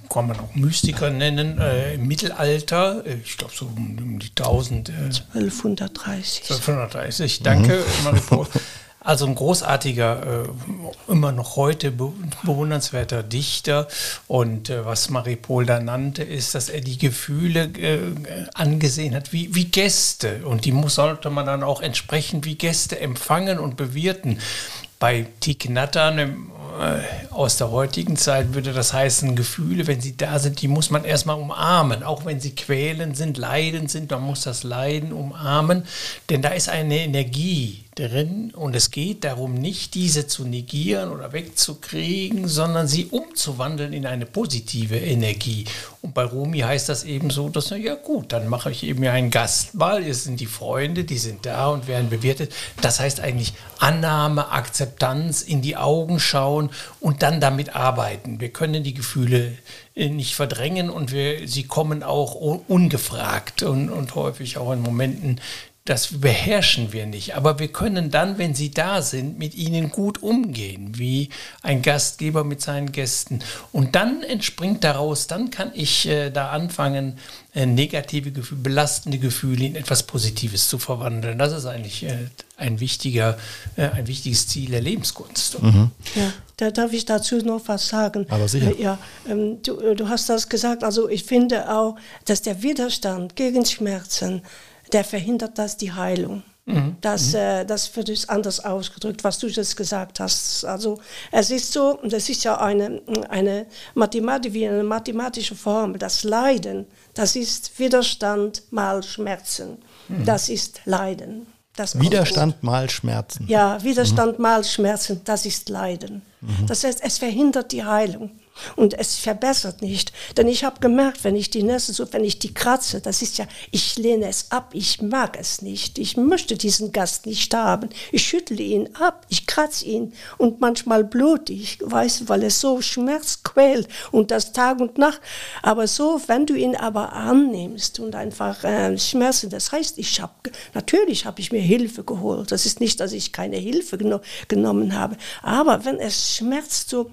kann man auch Mystiker nennen. Äh, Im Mittelalter, ich glaube so um, um, die 1000. Äh, 1230. 1230, danke, mhm. [LAUGHS] Also ein großartiger, äh, immer noch heute bewundernswerter Dichter. Und äh, was Maripol da nannte, ist, dass er die Gefühle äh, angesehen hat wie, wie Gäste. Und die muss, sollte man dann auch entsprechend wie Gäste empfangen und bewirten. Bei Thich Nhat aus der heutigen Zeit würde das heißen, Gefühle, wenn sie da sind, die muss man erstmal umarmen. Auch wenn sie quälen sind, leiden sind, man muss das Leiden umarmen. Denn da ist eine Energie, drin und es geht darum, nicht diese zu negieren oder wegzukriegen, sondern sie umzuwandeln in eine positive Energie. Und bei Rumi heißt das eben so, dass, na ja gut, dann mache ich eben ja einen Gastmahl, es sind die Freunde, die sind da und werden bewirtet. Das heißt eigentlich Annahme, Akzeptanz, in die Augen schauen und dann damit arbeiten. Wir können die Gefühle äh, nicht verdrängen und wir, sie kommen auch ungefragt und, und häufig auch in Momenten, das beherrschen wir nicht. Aber wir können dann, wenn sie da sind, mit ihnen gut umgehen, wie ein Gastgeber mit seinen Gästen. Und dann entspringt daraus, dann kann ich äh, da anfangen, äh, negative Gefühle, belastende Gefühle in etwas Positives zu verwandeln. Das ist eigentlich äh, ein, wichtiger, äh, ein wichtiges Ziel der Lebenskunst. Mhm. Ja, da darf ich dazu noch was sagen. Aber sicher. Äh, ja, ähm, du, äh, du hast das gesagt. Also ich finde auch, dass der Widerstand gegen Schmerzen der verhindert das die Heilung. Mhm. Das, mhm. äh, das wird anders ausgedrückt, was du jetzt gesagt hast. Also es ist so, das ist ja eine, eine Mathematik, wie eine mathematische Formel. Das Leiden, das ist Widerstand mal Schmerzen. Mhm. Das ist Leiden. Das Widerstand mal Schmerzen. Ja, Widerstand mhm. mal Schmerzen, das ist Leiden. Mhm. Das heißt, es verhindert die Heilung. Und es verbessert nicht. Denn ich habe gemerkt, wenn ich die Nässe so, wenn ich die kratze, das ist ja, ich lehne es ab, ich mag es nicht, ich möchte diesen Gast nicht haben. Ich schüttle ihn ab, ich kratze ihn und manchmal blute ich, weißt weil es so Schmerz quält und das Tag und Nacht. Aber so, wenn du ihn aber annimmst und einfach äh, Schmerzen, das heißt, ich habe, natürlich habe ich mir Hilfe geholt. Das ist nicht, dass ich keine Hilfe geno genommen habe. Aber wenn es schmerzt so,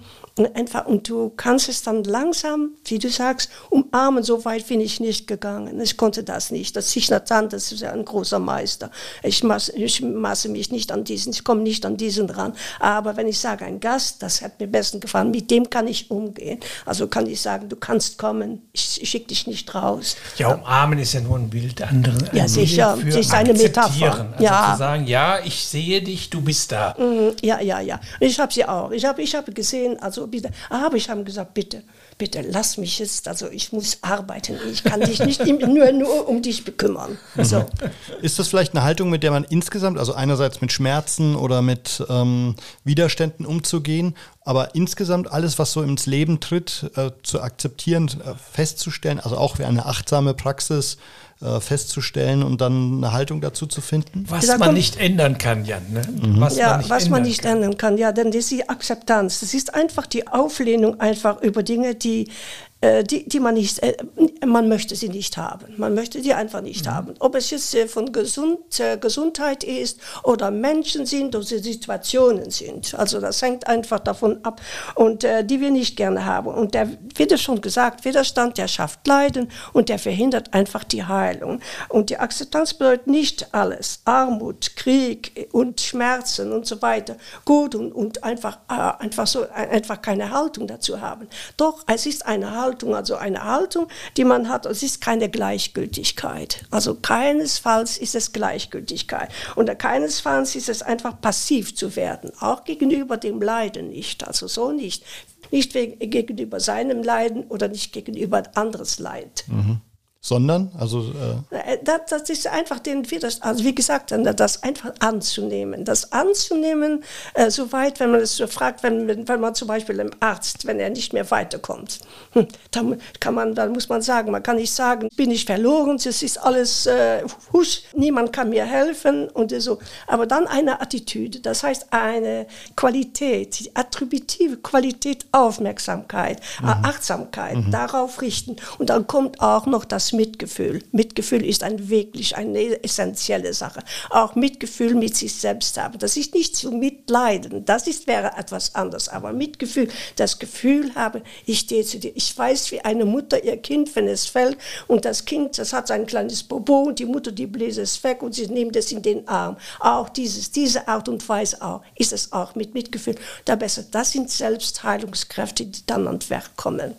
einfach, und du kannst es dann langsam, wie du sagst, umarmen. So weit bin ich nicht gegangen. Ich konnte das nicht. Das Sichnatan, das ist ja ein großer Meister. Ich maße, ich maße mich nicht an diesen, ich komme nicht an diesen ran. Aber wenn ich sage, ein Gast, das hat mir besten gefallen, mit dem kann ich umgehen. Also kann ich sagen, du kannst kommen, ich, ich schicke dich nicht raus. Ja, umarmen ist ja nur ein Bild anderen. Ja, sicher, das ist eine Metapher. Also ja. zu sagen, ja, ich sehe dich, du bist da. Mhm, ja, ja, ja. Ich habe sie auch. Ich habe ich hab gesehen, also bitte. Aber ich habe gesagt, bitte, bitte lass mich jetzt, also ich muss arbeiten, ich kann dich nicht nur, nur um dich bekümmern. Mhm. So. Ist das vielleicht eine Haltung, mit der man insgesamt, also einerseits mit Schmerzen oder mit ähm, Widerständen umzugehen, aber insgesamt alles, was so ins Leben tritt, äh, zu akzeptieren, äh, festzustellen, also auch wie eine achtsame Praxis, äh, festzustellen und dann eine Haltung dazu zu finden? Was man kommt, nicht ändern kann, Jan. Ne? Mhm. Was ja, man was ändern, man nicht kann. ändern kann. Ja, denn das ist die Akzeptanz. Das ist einfach die Auflehnung einfach über Dinge, die die, die man nicht, äh, man möchte sie nicht haben. Man möchte die einfach nicht mhm. haben. Ob es jetzt äh, von Gesund, Gesundheit ist oder Menschen sind oder Situationen sind. Also das hängt einfach davon ab und die wir nicht gerne haben. Und der, wie schon gesagt, Widerstand, der schafft Leiden und der verhindert einfach die Heilung. Und die Akzeptanz bedeutet nicht alles. Armut, Krieg und Schmerzen und so weiter. Gut und, und einfach, einfach so, einfach keine Haltung dazu haben. Doch, es ist eine Haltung, Haltung, also eine Haltung, die man hat, es ist keine Gleichgültigkeit. Also keinesfalls ist es Gleichgültigkeit. Und keinesfalls ist es einfach passiv zu werden, auch gegenüber dem Leiden nicht, also so nicht. Nicht gegenüber seinem Leiden oder nicht gegenüber anderes Leid. Mhm sondern also äh das, das, ist einfach den das also wie gesagt das einfach anzunehmen das anzunehmen äh, soweit wenn man es so fragt wenn, wenn man zum Beispiel im Arzt wenn er nicht mehr weiterkommt hm, dann kann man dann muss man sagen man kann nicht sagen bin ich verloren es ist alles äh, husch, niemand kann mir helfen und so aber dann eine Attitüde das heißt eine Qualität die attributive Qualität Aufmerksamkeit mhm. Achtsamkeit mhm. darauf richten und dann kommt auch noch das Mitgefühl. Mitgefühl ist ein wirklich eine essentielle Sache. Auch Mitgefühl mit sich selbst haben. Das ist nicht zu mitleiden. Das ist, wäre etwas anderes. Aber Mitgefühl, das Gefühl habe, ich stehe zu dir. Ich weiß, wie eine Mutter ihr Kind, wenn es fällt und das Kind, das hat ein kleines Bobo und die Mutter, die bläst es weg und sie nimmt es in den Arm. Auch dieses, diese Art und Weise auch, ist es auch mit Mitgefühl. Da besser, das sind Selbstheilungskräfte, die dann ans Werk kommen.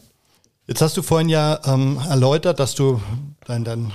Jetzt hast du vorhin ja ähm, erläutert, dass du dein, dein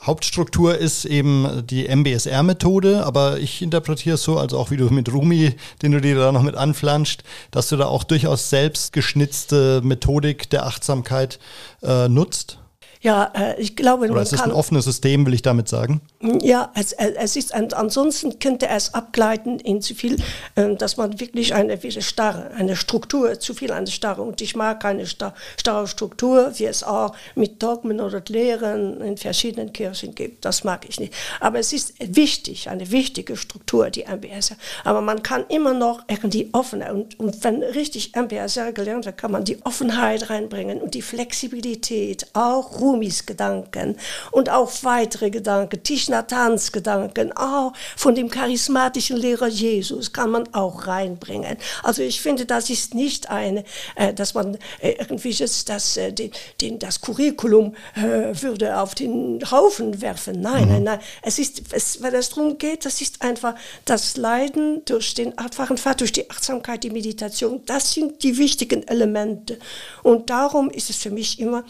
Hauptstruktur ist eben die MBSR-Methode, aber ich interpretiere es so, also auch wie du mit Rumi, den du dir da noch mit anflanscht, dass du da auch durchaus selbst geschnitzte Methodik der Achtsamkeit äh, nutzt. Ja, äh, ich glaube, Oder es ist ein offenes System, will ich damit sagen. Ja, es, es ist ansonsten könnte es abgleiten in zu viel, äh, dass man wirklich eine wie starre, eine Struktur, zu viel eine starre. Und ich mag keine starre Struktur, wie es auch mit Dogmen oder Lehren in verschiedenen Kirchen gibt. Das mag ich nicht. Aber es ist wichtig, eine wichtige Struktur, die MBSR. Aber man kann immer noch irgendwie offener. Und, und wenn richtig MBSR gelernt wird, kann man die Offenheit reinbringen und die Flexibilität, auch Ruhe Rumis Gedanken und auch weitere Gedanken, Tishnatans Gedanken, auch von dem charismatischen Lehrer Jesus kann man auch reinbringen. Also ich finde, das ist nicht eine, äh, dass man äh, irgendwie das, das, äh, den, den, das Curriculum würde auf den Haufen werfen. Nein, mhm. nein, nein. Es ist, es, wenn es darum geht, das ist einfach das Leiden durch den einfachen Pfad, durch die Achtsamkeit, die Meditation. Das sind die wichtigen Elemente. Und darum ist es für mich immer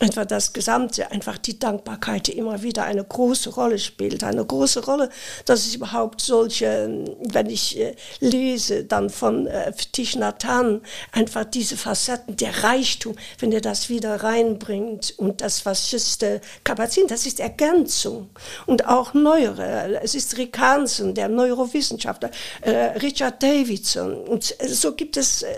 einfach das Gesamte, einfach die Dankbarkeit, die immer wieder eine große Rolle spielt. Eine große Rolle, dass es überhaupt solche, wenn ich äh, lese, dann von äh, Nathan, einfach diese Facetten, der Reichtum, wenn er das wieder reinbringt und das, was ist äh, Kapazität, das ist Ergänzung. Und auch neuere, es ist Rick Hansen, der Neurowissenschaftler, äh, Richard Davidson. Und so gibt es äh,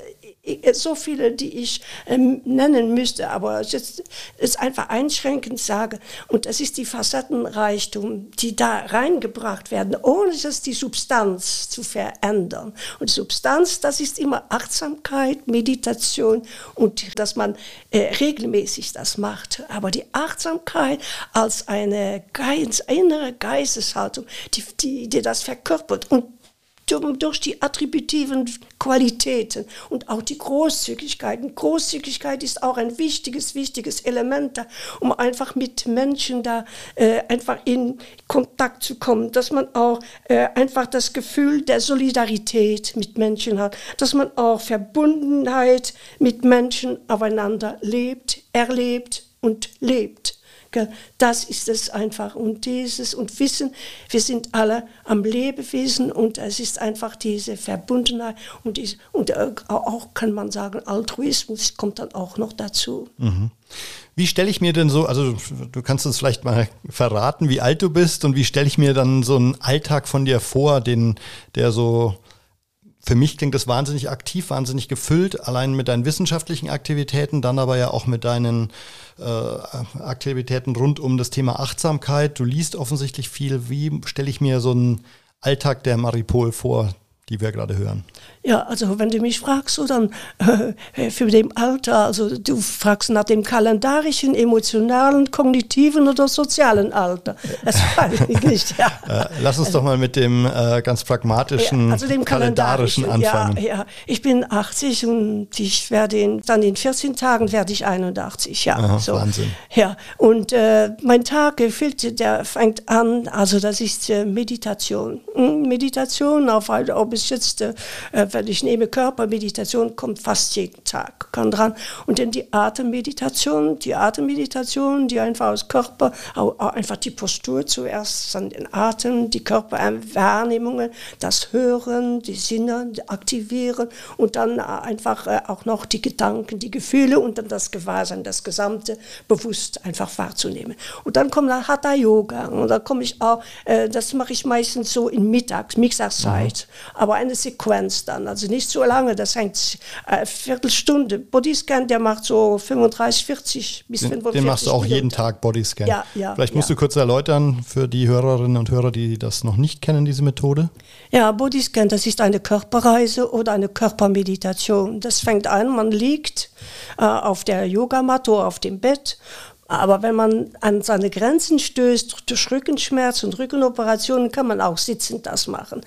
so viele, die ich ähm, nennen müsste, aber es ist einfach einschränkend sage. Und das ist die Facettenreichtum, die da reingebracht werden, ohne dass die Substanz zu verändern. Und Substanz, das ist immer Achtsamkeit, Meditation und dass man äh, regelmäßig das macht. Aber die Achtsamkeit als eine Geist, innere Geisteshaltung, die, die, die das verkörpert und durch die attributiven Qualitäten und auch die Großzügigkeit. Und Großzügigkeit ist auch ein wichtiges, wichtiges Element da, um einfach mit Menschen da äh, einfach in Kontakt zu kommen, dass man auch äh, einfach das Gefühl der Solidarität mit Menschen hat, dass man auch Verbundenheit mit Menschen aufeinander lebt, erlebt und lebt. Das ist es einfach. Und dieses und Wissen, wir sind alle am Lebewesen und es ist einfach diese Verbundenheit und, diese, und äh, auch kann man sagen, Altruismus kommt dann auch noch dazu. Mhm. Wie stelle ich mir denn so, also du kannst uns vielleicht mal verraten, wie alt du bist und wie stelle ich mir dann so einen Alltag von dir vor, den, der so für mich klingt das wahnsinnig aktiv, wahnsinnig gefüllt, allein mit deinen wissenschaftlichen Aktivitäten, dann aber ja auch mit deinen äh, Aktivitäten rund um das Thema Achtsamkeit. Du liest offensichtlich viel. Wie stelle ich mir so einen Alltag der Maripol vor, die wir gerade hören? Ja, also wenn du mich fragst, so dann äh, für dem Alter, also du fragst nach dem kalendarischen, emotionalen, kognitiven oder sozialen Alter. Das [LAUGHS] weiß ich nicht. Ja. Äh, lass uns doch mal mit dem äh, ganz pragmatischen, ja, also dem kalendarischen, kalendarischen anfangen. Ja, ja, ich bin 80 und ich werde in, dann in 14 Tagen werde ich 81. Ja, Aha, so. Wahnsinn. Ja, und äh, mein Tag gefüllt, der fängt an, also das ist äh, Meditation. Hm, Meditation, auf, ob es jetzt äh, weil ich nehme Körpermeditation, kommt fast jeden Tag kann dran. Und dann die Atemmeditation, die Atemmeditation, die einfach aus Körper, auch, einfach die Postur zuerst, dann den Atem, die Körperwahrnehmungen, das Hören, die Sinne aktivieren und dann einfach äh, auch noch die Gedanken, die Gefühle und dann das Gewahrsein, das Gesamte bewusst einfach wahrzunehmen. Und dann kommt dann Hatha Yoga und da komme ich auch, äh, das mache ich meistens so in Mittags, Mittagszeit, mhm. Aber eine Sequenz dann also nicht so lange, das hängt eine äh, Viertelstunde. Bodyscan, der macht so 35, 40 bis 45 Den machst du auch Minuten. jeden Tag Bodyscan. Ja, ja. Vielleicht musst ja. du kurz erläutern für die Hörerinnen und Hörer, die das noch nicht kennen, diese Methode. Ja, Bodyscan, das ist eine Körperreise oder eine Körpermeditation. Das fängt an, man liegt äh, auf der Yogamatte oder auf dem Bett aber wenn man an seine Grenzen stößt, durch Rückenschmerz und Rückenoperationen, kann man auch sitzend das machen.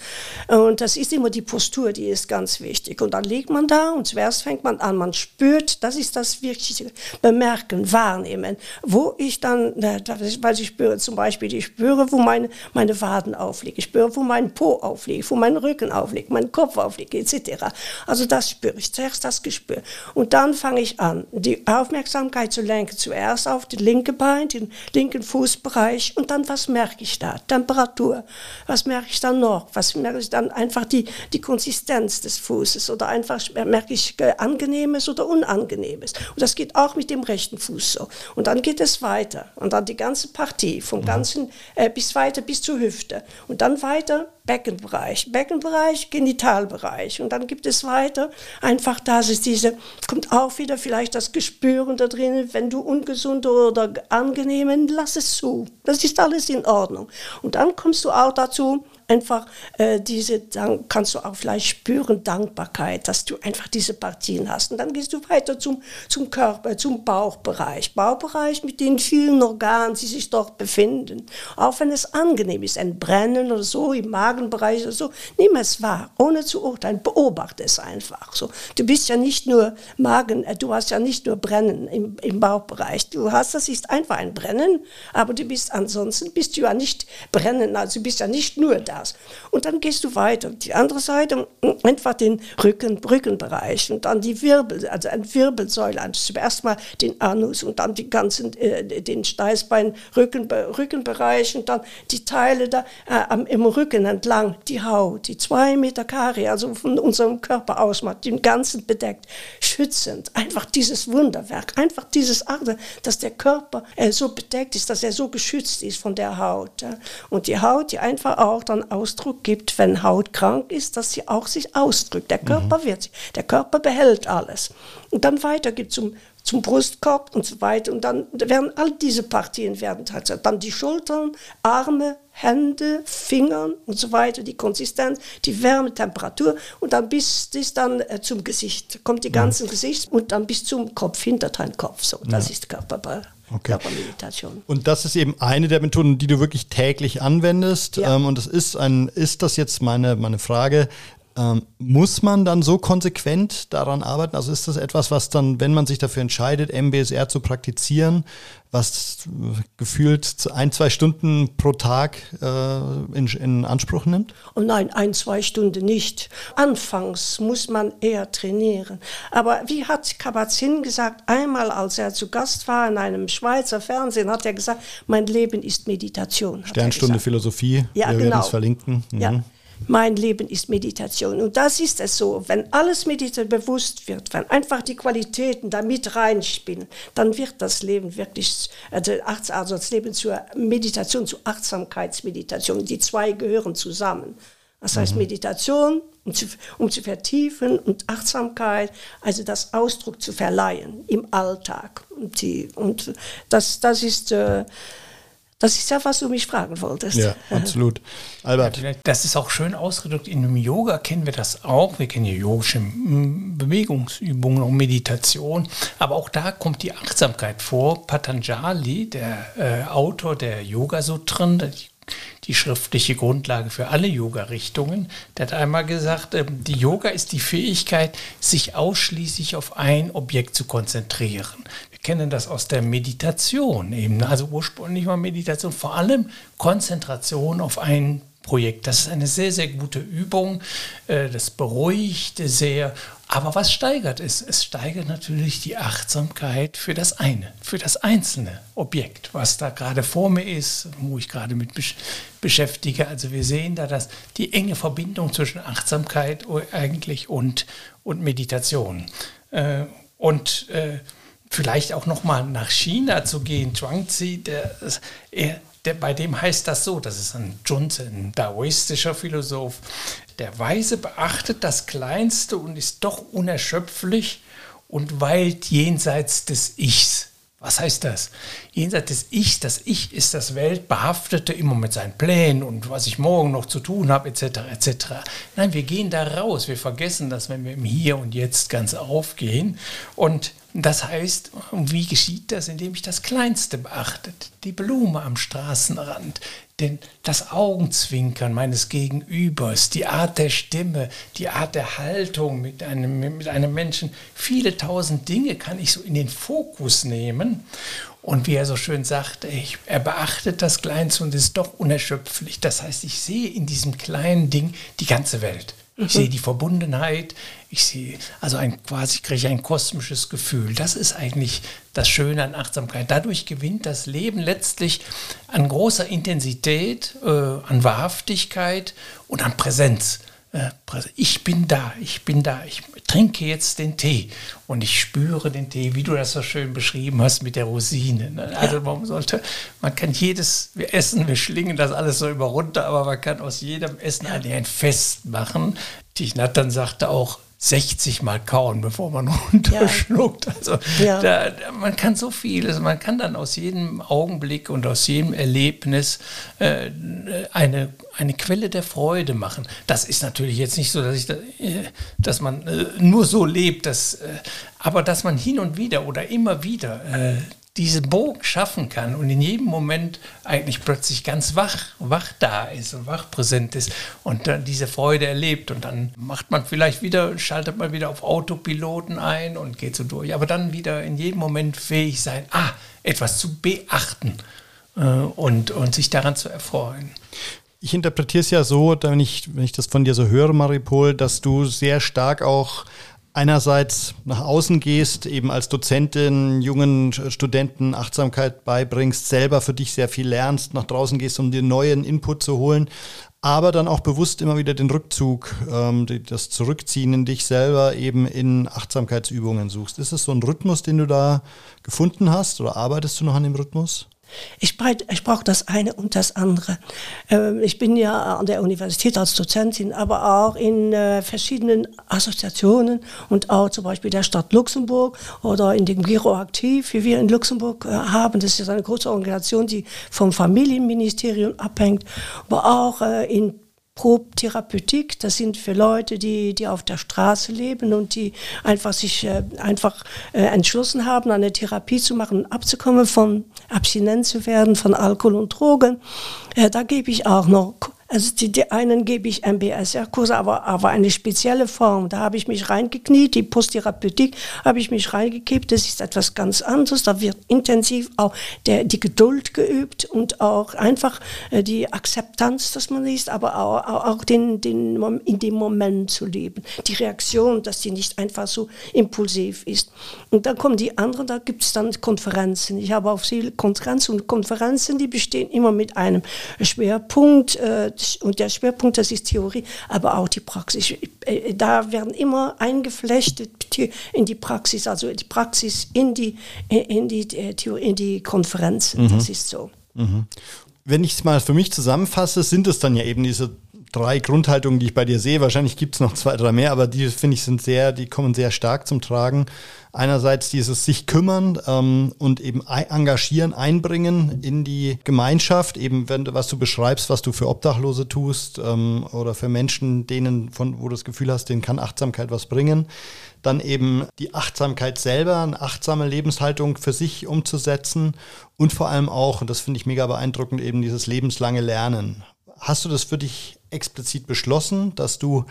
Und das ist immer die Postur, die ist ganz wichtig. Und dann liegt man da und zuerst fängt man an, man spürt, das ist das Wichtige, bemerken, wahrnehmen, wo ich dann, weil ich spüre zum Beispiel, ich spüre, wo meine, meine Waden aufliegen, ich spüre, wo mein Po aufliegt, wo mein Rücken aufliegt, mein Kopf aufliegt, etc. Also das spüre ich, zuerst das Gespür. Und dann fange ich an, die Aufmerksamkeit zu lenken, zuerst auf das linke Bein, den linken Fußbereich und dann, was merke ich da? Temperatur. Was merke ich dann noch? Was merke ich dann? Einfach die, die Konsistenz des Fußes oder einfach merke ich äh, Angenehmes oder Unangenehmes. Und das geht auch mit dem rechten Fuß so. Und dann geht es weiter. Und dann die ganze Partie, vom mhm. ganzen äh, bis weiter bis zur Hüfte. Und dann weiter Beckenbereich, Beckenbereich, Genitalbereich. Und dann gibt es weiter einfach, dass es diese, kommt auch wieder vielleicht das Gespüren da drin, wenn du ungesund oder angenehm, lass es zu. Das ist alles in Ordnung. Und dann kommst du auch dazu, einfach äh, diese, dann kannst du auch vielleicht spüren, Dankbarkeit, dass du einfach diese Partien hast. Und dann gehst du weiter zum, zum Körper, zum Bauchbereich. Bauchbereich mit den vielen Organen, die sich dort befinden. Auch wenn es angenehm ist, ein Brennen oder so im Magenbereich oder so, nimm es wahr, ohne zu urteilen, beobachte es einfach. So, du bist ja nicht nur Magen, äh, du hast ja nicht nur Brennen im, im Bauchbereich. Du hast, das ist einfach ein Brennen, aber du bist ansonsten bist du ja nicht brennen, also du bist ja nicht nur da das. Und dann gehst du weiter. Die andere Seite, einfach den Rücken, Rückenbereich und dann die Wirbel, also eine Wirbelsäule. Also zuerst mal den Anus und dann die ganzen, äh, den Steißbein, Rücken, Rückenbereich und dann die Teile da äh, im Rücken entlang, die Haut, die zwei Meter Kari, also von unserem Körper aus, den ganzen bedeckt, schützend. Einfach dieses Wunderwerk, einfach dieses Achte, dass der Körper äh, so bedeckt ist, dass er so geschützt ist von der Haut. Ja. Und die Haut, die einfach auch dann Ausdruck gibt, wenn Haut krank ist, dass sie auch sich ausdrückt. Der Körper mhm. wird, der Körper behält alles. Und dann weiter gibt zum zum Brustkorb und so weiter. Und dann werden all diese Partien werden tatsächlich. Dann die Schultern, Arme, Hände, Fingern und so weiter, die Konsistenz, die Wärme, Temperatur und dann bis, bis dann äh, zum Gesicht, kommt die ganze ja. Gesicht und dann bis zum Kopf, hinter deinem Kopf. So, das ja. ist Körperball. Okay. Körpermeditation. Und das ist eben eine der Methoden, die du wirklich täglich anwendest. Ja. Ähm, und es ist ein, ist das jetzt meine, meine Frage, ähm, muss man dann so konsequent daran arbeiten? Also ist das etwas, was dann, wenn man sich dafür entscheidet, MBSR zu praktizieren, was gefühlt ein, zwei Stunden pro Tag äh, in, in, Anspruch nimmt? Oh nein, ein, zwei Stunden nicht. Anfangs muss man eher trainieren. Aber wie hat Kabat-Zinn gesagt, einmal als er zu Gast war in einem Schweizer Fernsehen, hat er gesagt, mein Leben ist Meditation. Sternstunde Philosophie, ja, wir genau. werden es verlinken. Mhm. Ja mein Leben ist Meditation. Und das ist es so, wenn alles Meditation bewusst wird, wenn einfach die Qualitäten da mit reinspielen, dann wird das Leben wirklich, also, also das Leben zur Meditation, zur Achtsamkeitsmeditation, die zwei gehören zusammen. Das heißt mhm. Meditation, um zu, um zu vertiefen und Achtsamkeit, also das Ausdruck zu verleihen im Alltag. Und, die, und das, das ist... Äh, das ist ja, was du mich fragen wolltest. Ja, [LAUGHS] absolut. Albert. Das ist auch schön ausgedrückt. In dem Yoga kennen wir das auch. Wir kennen ja yogische Bewegungsübungen und Meditation. Aber auch da kommt die Achtsamkeit vor. Patanjali, der äh, Autor der Yoga-Sutren, die, die schriftliche Grundlage für alle Yoga-Richtungen, der hat einmal gesagt, äh, die Yoga ist die Fähigkeit, sich ausschließlich auf ein Objekt zu konzentrieren kennen das aus der Meditation eben. Also ursprünglich mal Meditation, vor allem Konzentration auf ein Projekt. Das ist eine sehr, sehr gute Übung. Äh, das beruhigt sehr. Aber was steigert es? Es steigert natürlich die Achtsamkeit für das eine, für das einzelne Objekt, was da gerade vor mir ist, wo ich gerade mit beschäftige. Also wir sehen da dass die enge Verbindung zwischen Achtsamkeit eigentlich und, und Meditation. Äh, und äh, vielleicht auch noch mal nach China zu gehen. Zhuangzi, der, er, der, bei dem heißt das so, das ist ein Junzi, ein daoistischer Philosoph. Der Weise beachtet das Kleinste und ist doch unerschöpflich und weilt jenseits des Ichs. Was heißt das? Jenseits des Ichs, das Ich ist das Weltbehaftete immer mit seinen Plänen und was ich morgen noch zu tun habe, etc. etc. Nein, wir gehen da raus. Wir vergessen das, wenn wir im Hier und Jetzt ganz aufgehen. Und das heißt, wie geschieht das? Indem ich das Kleinste beachte, die Blume am Straßenrand, denn das Augenzwinkern meines Gegenübers, die Art der Stimme, die Art der Haltung mit einem, mit einem Menschen, viele tausend Dinge kann ich so in den Fokus nehmen. Und wie er so schön sagt, ich, er beachtet das Kleinste und ist doch unerschöpflich. Das heißt, ich sehe in diesem kleinen Ding die ganze Welt. Ich sehe die Verbundenheit, ich sehe, also ein, quasi kriege ich ein kosmisches Gefühl. Das ist eigentlich das Schöne an Achtsamkeit. Dadurch gewinnt das Leben letztlich an großer Intensität, äh, an Wahrhaftigkeit und an Präsenz. Ich bin da, ich bin da, ich trinke jetzt den Tee und ich spüre den Tee, wie du das so schön beschrieben hast mit der Rosine. Ne? Also man sollte, man kann jedes, wir essen, wir schlingen das alles so über runter, aber man kann aus jedem Essen ein Fest machen. Thich Nhat dann sagte auch, 60 Mal kauen, bevor man [LAUGHS] runterschluckt. Ja. Also ja. Da, man kann so viel, also man kann dann aus jedem Augenblick und aus jedem Erlebnis äh, eine, eine Quelle der Freude machen. Das ist natürlich jetzt nicht so, dass, ich da, äh, dass man äh, nur so lebt, dass, äh, aber dass man hin und wieder oder immer wieder äh, diesen Bogen schaffen kann und in jedem Moment eigentlich plötzlich ganz wach, wach da ist und wach präsent ist und dann diese Freude erlebt und dann macht man vielleicht wieder, schaltet man wieder auf Autopiloten ein und geht so durch, aber dann wieder in jedem Moment fähig sein, ah, etwas zu beachten äh, und, und sich daran zu erfreuen. Ich interpretiere es ja so, wenn ich, wenn ich das von dir so höre, Maripol, dass du sehr stark auch einerseits nach außen gehst, eben als Dozentin jungen Studenten Achtsamkeit beibringst, selber für dich sehr viel lernst, nach draußen gehst, um dir neuen Input zu holen, aber dann auch bewusst immer wieder den Rückzug, ähm, das Zurückziehen in dich selber eben in Achtsamkeitsübungen suchst. Ist es so ein Rhythmus, den du da gefunden hast oder arbeitest du noch an dem Rhythmus? Ich, ich brauche das eine und das andere. Ähm, ich bin ja an der Universität als Dozentin, aber auch in äh, verschiedenen Assoziationen und auch zum Beispiel der Stadt Luxemburg oder in dem Giro Aktiv, wie wir in Luxemburg äh, haben. Das ist eine große Organisation, die vom Familienministerium abhängt, aber auch äh, in Probtherapeutik, das sind für Leute, die, die auf der Straße leben und die einfach sich äh, einfach äh, entschlossen haben, eine Therapie zu machen, abzukommen, von abstinent zu werden, von Alkohol und Drogen. Äh, da gebe ich auch noch also die, die einen gebe ich MBSR-Kurse, aber, aber eine spezielle Form. Da habe ich mich reingekniet, die Posttherapeutik habe ich mich reingekippt. Das ist etwas ganz anderes. Da wird intensiv auch der, die Geduld geübt und auch einfach äh, die Akzeptanz, dass man ist, aber auch, auch, auch den, den, in dem Moment zu leben. Die Reaktion, dass die nicht einfach so impulsiv ist. Und dann kommen die anderen, da gibt es dann Konferenzen. Ich habe auch viele Konferenzen und Konferenzen, die bestehen immer mit einem Schwerpunkt. Äh, und der Schwerpunkt, das ist Theorie, aber auch die Praxis. Äh, da werden immer eingeflechtet in die Praxis, also die Praxis in die, in die, äh, Theorie, in die Konferenz. Mhm. Das ist so. Mhm. Wenn ich es mal für mich zusammenfasse, sind es dann ja eben diese drei Grundhaltungen, die ich bei dir sehe. Wahrscheinlich gibt es noch zwei, drei mehr, aber die finde ich sind sehr, die kommen sehr stark zum Tragen. Einerseits dieses sich kümmern ähm, und eben engagieren, einbringen in die Gemeinschaft, eben wenn du was du beschreibst, was du für Obdachlose tust ähm, oder für Menschen, denen von wo du das Gefühl hast, denen kann Achtsamkeit was bringen. Dann eben die Achtsamkeit selber, eine achtsame Lebenshaltung für sich umzusetzen und vor allem auch, und das finde ich mega beeindruckend, eben dieses lebenslange Lernen. Hast du das für dich explizit beschlossen, dass du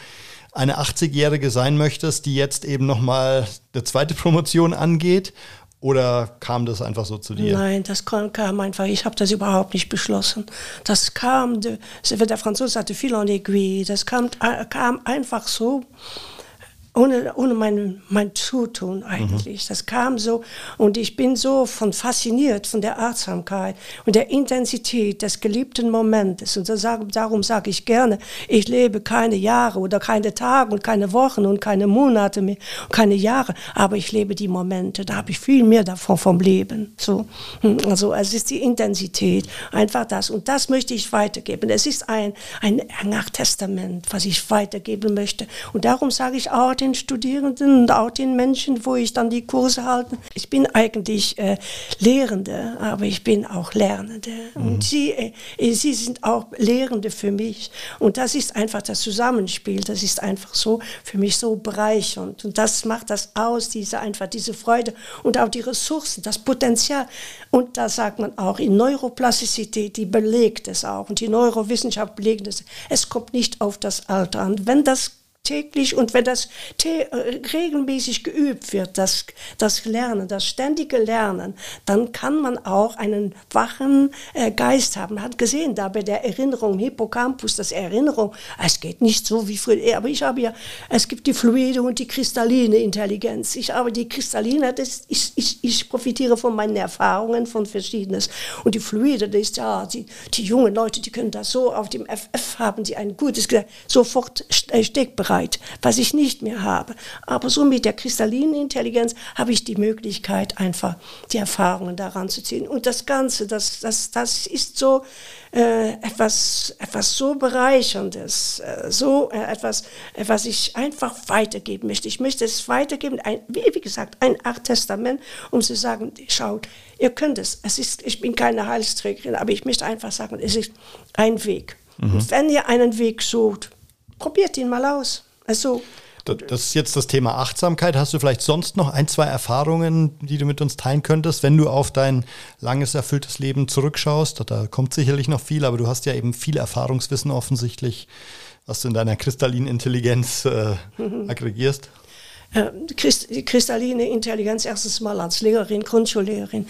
eine 80-Jährige sein möchtest, die jetzt eben nochmal eine zweite Promotion angeht? Oder kam das einfach so zu dir? Nein, das kam einfach, ich habe das überhaupt nicht beschlossen. Das kam, der Franzose sagte viel en aiguille, das kam, äh, kam einfach so ohne, ohne mein, mein Zutun eigentlich. Mhm. Das kam so und ich bin so von fasziniert von der Achtsamkeit und der Intensität des geliebten Momentes. Und darum sage ich gerne, ich lebe keine Jahre oder keine Tage und keine Wochen und keine Monate mehr, keine Jahre, aber ich lebe die Momente. Da habe ich viel mehr davon vom Leben. So, hm, also es ist die Intensität, einfach das. Und das möchte ich weitergeben. Es ist ein, ein Nachtestament, was ich weitergeben möchte. Und darum sage ich auch, den Studierenden und auch den Menschen, wo ich dann die Kurse halte. Ich bin eigentlich äh, Lehrende, aber ich bin auch Lernende. Mhm. Und sie, äh, sie sind auch Lehrende für mich. Und das ist einfach das Zusammenspiel. Das ist einfach so für mich so bereichernd. Und das macht das aus, diese einfach diese Freude und auch die Ressourcen, das Potenzial. Und da sagt man auch in Neuroplastizität, die belegt es auch. Und die Neurowissenschaft belegt es. Es kommt nicht auf das Alter an. Wenn das täglich und wenn das äh, regelmäßig geübt wird, das, das Lernen, das ständige Lernen, dann kann man auch einen wachen äh, Geist haben. Man hat gesehen, da bei der Erinnerung, Hippocampus, das Erinnerung, es geht nicht so wie früher, aber ich habe ja, es gibt die fluide und die kristalline Intelligenz. Ich habe die kristalline, das, ich, ich, ich profitiere von meinen Erfahrungen, von Verschiedenes. Und die fluide, das ist ja, die, die jungen Leute, die können das so auf dem FF haben, sie ein gutes, sofort äh, bereit, was ich nicht mehr habe. Aber so mit der kristallinen Intelligenz habe ich die Möglichkeit, einfach die Erfahrungen daran zu ziehen. Und das Ganze, das, das, das ist so äh, etwas, etwas so Bereicherndes, äh, so äh, etwas, äh, was ich einfach weitergeben möchte. Ich möchte es weitergeben, ein, wie, wie gesagt, ein Art Testament, um zu sagen, schaut, ihr könnt es. es ist, ich bin keine Heilsträgerin, aber ich möchte einfach sagen, es ist ein Weg. Mhm. Wenn ihr einen Weg sucht, probiert ihn mal aus. Also das ist jetzt das Thema Achtsamkeit. Hast du vielleicht sonst noch ein, zwei Erfahrungen, die du mit uns teilen könntest, wenn du auf dein langes, erfülltes Leben zurückschaust? Da kommt sicherlich noch viel, aber du hast ja eben viel Erfahrungswissen offensichtlich, was du in deiner kristallinen Intelligenz äh, aggregierst. Äh, die kristalline Intelligenz erstens mal als Lehrerin, Grundschullehrerin.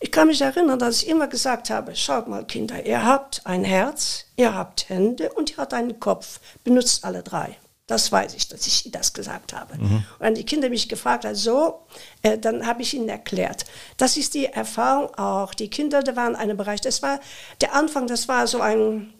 Ich kann mich erinnern, dass ich immer gesagt habe, schaut mal Kinder, ihr habt ein Herz, ihr habt Hände und ihr habt einen Kopf. Benutzt alle drei. Das weiß ich, dass ich das gesagt habe. Mhm. Und dann die Kinder mich gefragt haben, so, äh, dann habe ich ihnen erklärt. Das ist die Erfahrung auch. Die Kinder, da waren in einem Bereich, das war der Anfang, das war so ein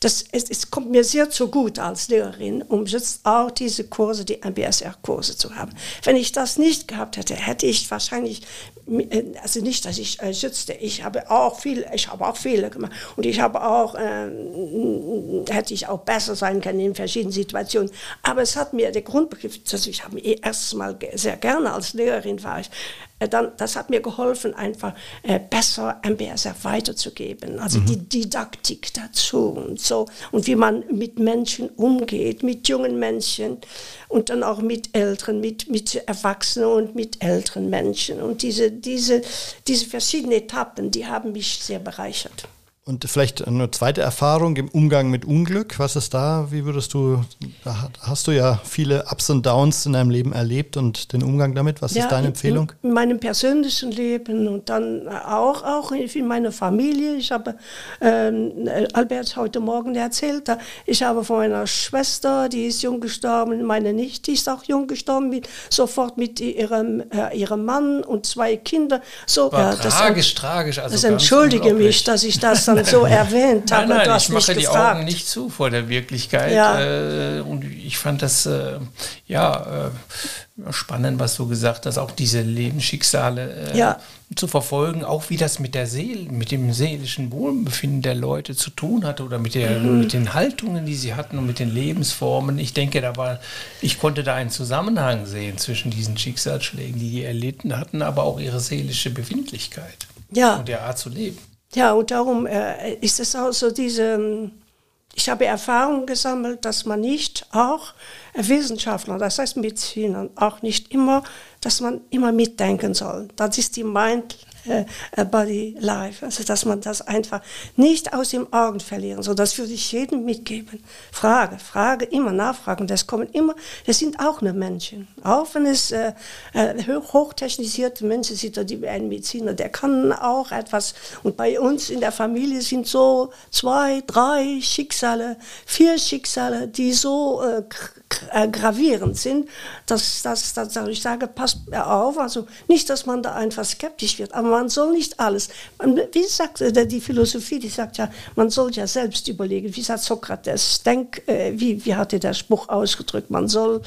das, es, es, kommt mir sehr zu gut als Lehrerin, um jetzt auch diese Kurse, die MBSR-Kurse zu haben. Wenn ich das nicht gehabt hätte, hätte ich wahrscheinlich, äh, also nicht, dass ich äh, schützte, ich habe auch viel, ich habe auch Fehler gemacht und ich habe auch, äh, hätte ich auch besser sein können in verschiedenen Situationen. Aber es hat mir der Grundbegriff, also ich habe mich erstes Mal sehr gerne als Lehrerin war ich, dann, das hat mir geholfen, einfach äh, besser MBSR weiterzugeben. Also mhm. die Didaktik dazu und so. Und wie man mit Menschen umgeht, mit jungen Menschen und dann auch mit Älteren, mit, mit Erwachsenen und mit älteren Menschen. Und diese, diese, diese verschiedenen Etappen, die haben mich sehr bereichert. Und vielleicht eine zweite Erfahrung im Umgang mit Unglück. Was ist da? Wie würdest du, da hast du ja viele Ups und Downs in deinem Leben erlebt und den Umgang damit. Was ja, ist deine Empfehlung? In, in, meinem persönlichen Leben und dann auch, auch in meiner Familie. Ich habe, ähm, Albert heute Morgen erzählt, ich habe von meiner Schwester, die ist jung gestorben, meine Nichte ist auch jung gestorben, mit, sofort mit ihrem, äh, ihrem Mann und zwei Kindern. So, War ja, tragisch, tragisch. Also das entschuldige mich, dass ich das dann so erwähnt habe. Nein, nein, ich mache die gefragt. Augen nicht zu vor der Wirklichkeit. Ja. Äh, und ich fand das äh, ja äh, spannend, was du gesagt hast, auch diese Lebensschicksale ja. zu verfolgen, auch wie das mit der Seele, mit dem seelischen Wohlbefinden der Leute zu tun hatte oder mit, der, mhm. mit den Haltungen, die sie hatten und mit den Lebensformen. Ich denke, da war, ich konnte da einen Zusammenhang sehen zwischen diesen Schicksalsschlägen, die die erlitten hatten, aber auch ihre seelische Befindlichkeit ja. und der Art zu leben. Ja, und darum äh, ist es auch so diese, ich habe Erfahrung gesammelt, dass man nicht auch äh, Wissenschaftler, das heißt Medizinern, auch nicht immer, dass man immer mitdenken soll. Das ist die Mind äh, Body Life. Also dass man das einfach nicht aus den Augen verlieren soll. Das würde ich jedem mitgeben. Frage, Frage, immer nachfragen. Das kommen immer, das sind auch nur Menschen. Auch wenn es äh, äh hochtechnisierte Menschen sind, die ein Mediziner, der kann auch etwas. Und bei uns in der Familie sind so zwei, drei Schicksale, vier Schicksale, die so äh, äh, gravierend sind, dass, dass, dass ich sage, passt auf, also nicht, dass man da einfach skeptisch wird, aber man soll nicht alles, wie sagt äh, die Philosophie, die sagt ja, man soll ja selbst überlegen, wie sagt Sokrates, denk, äh, wie, wie hat er der Spruch ausgedrückt, man soll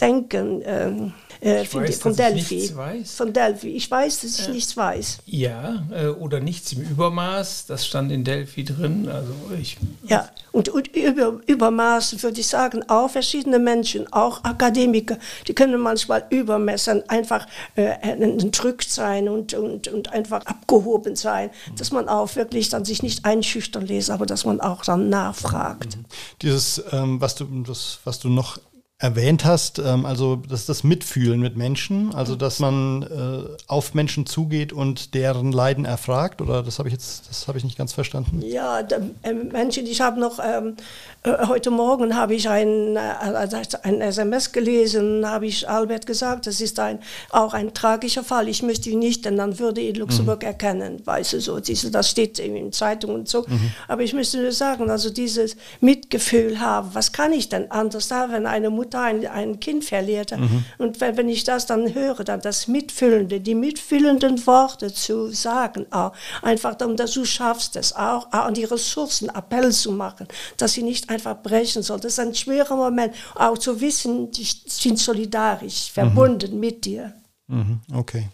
denken, ähm, äh, weiß, von Delphi. Von Delphi. Ich weiß, dass ich äh, nichts weiß. Ja, äh, oder nichts im Übermaß. Das stand in Delphi drin. Also ich, ja, und, und über, Übermaß würde ich sagen, auch verschiedene Menschen, auch Akademiker, die können manchmal übermessen, einfach äh, entrückt sein und, und, und einfach abgehoben sein, mhm. dass man auch wirklich dann sich nicht einschüchtern lässt, aber dass man auch dann nachfragt. Mhm. Dieses, ähm, was, du, das, was du noch erwähnt hast, ähm, also das das Mitfühlen mit Menschen, also dass man äh, auf Menschen zugeht und deren Leiden erfragt, oder das habe ich jetzt, das habe ich nicht ganz verstanden. Ja, äh, Menschen, ich habe noch ähm, äh, heute Morgen habe ich ein, äh, ein SMS gelesen, habe ich Albert gesagt, das ist ein, auch ein tragischer Fall. Ich möchte ihn nicht, denn dann würde ihn Luxemburg mhm. erkennen, weißt du so, diese, das steht in Zeitungen und so. Mhm. Aber ich möchte nur sagen, also dieses Mitgefühl haben, was kann ich denn anders da, wenn eine Mutter Mutter ein, ein Kind verliert. Mhm. Und wenn, wenn ich das dann höre, dann das Mitfühlende, die mitfühlenden Worte zu sagen, auch einfach, dass du schaffst es, auch, auch an die Ressourcen Appell zu machen, dass sie nicht einfach brechen soll. Das ist ein schwerer Moment, auch zu wissen, die sind solidarisch, verbunden mhm. mit dir. Mhm. Okay.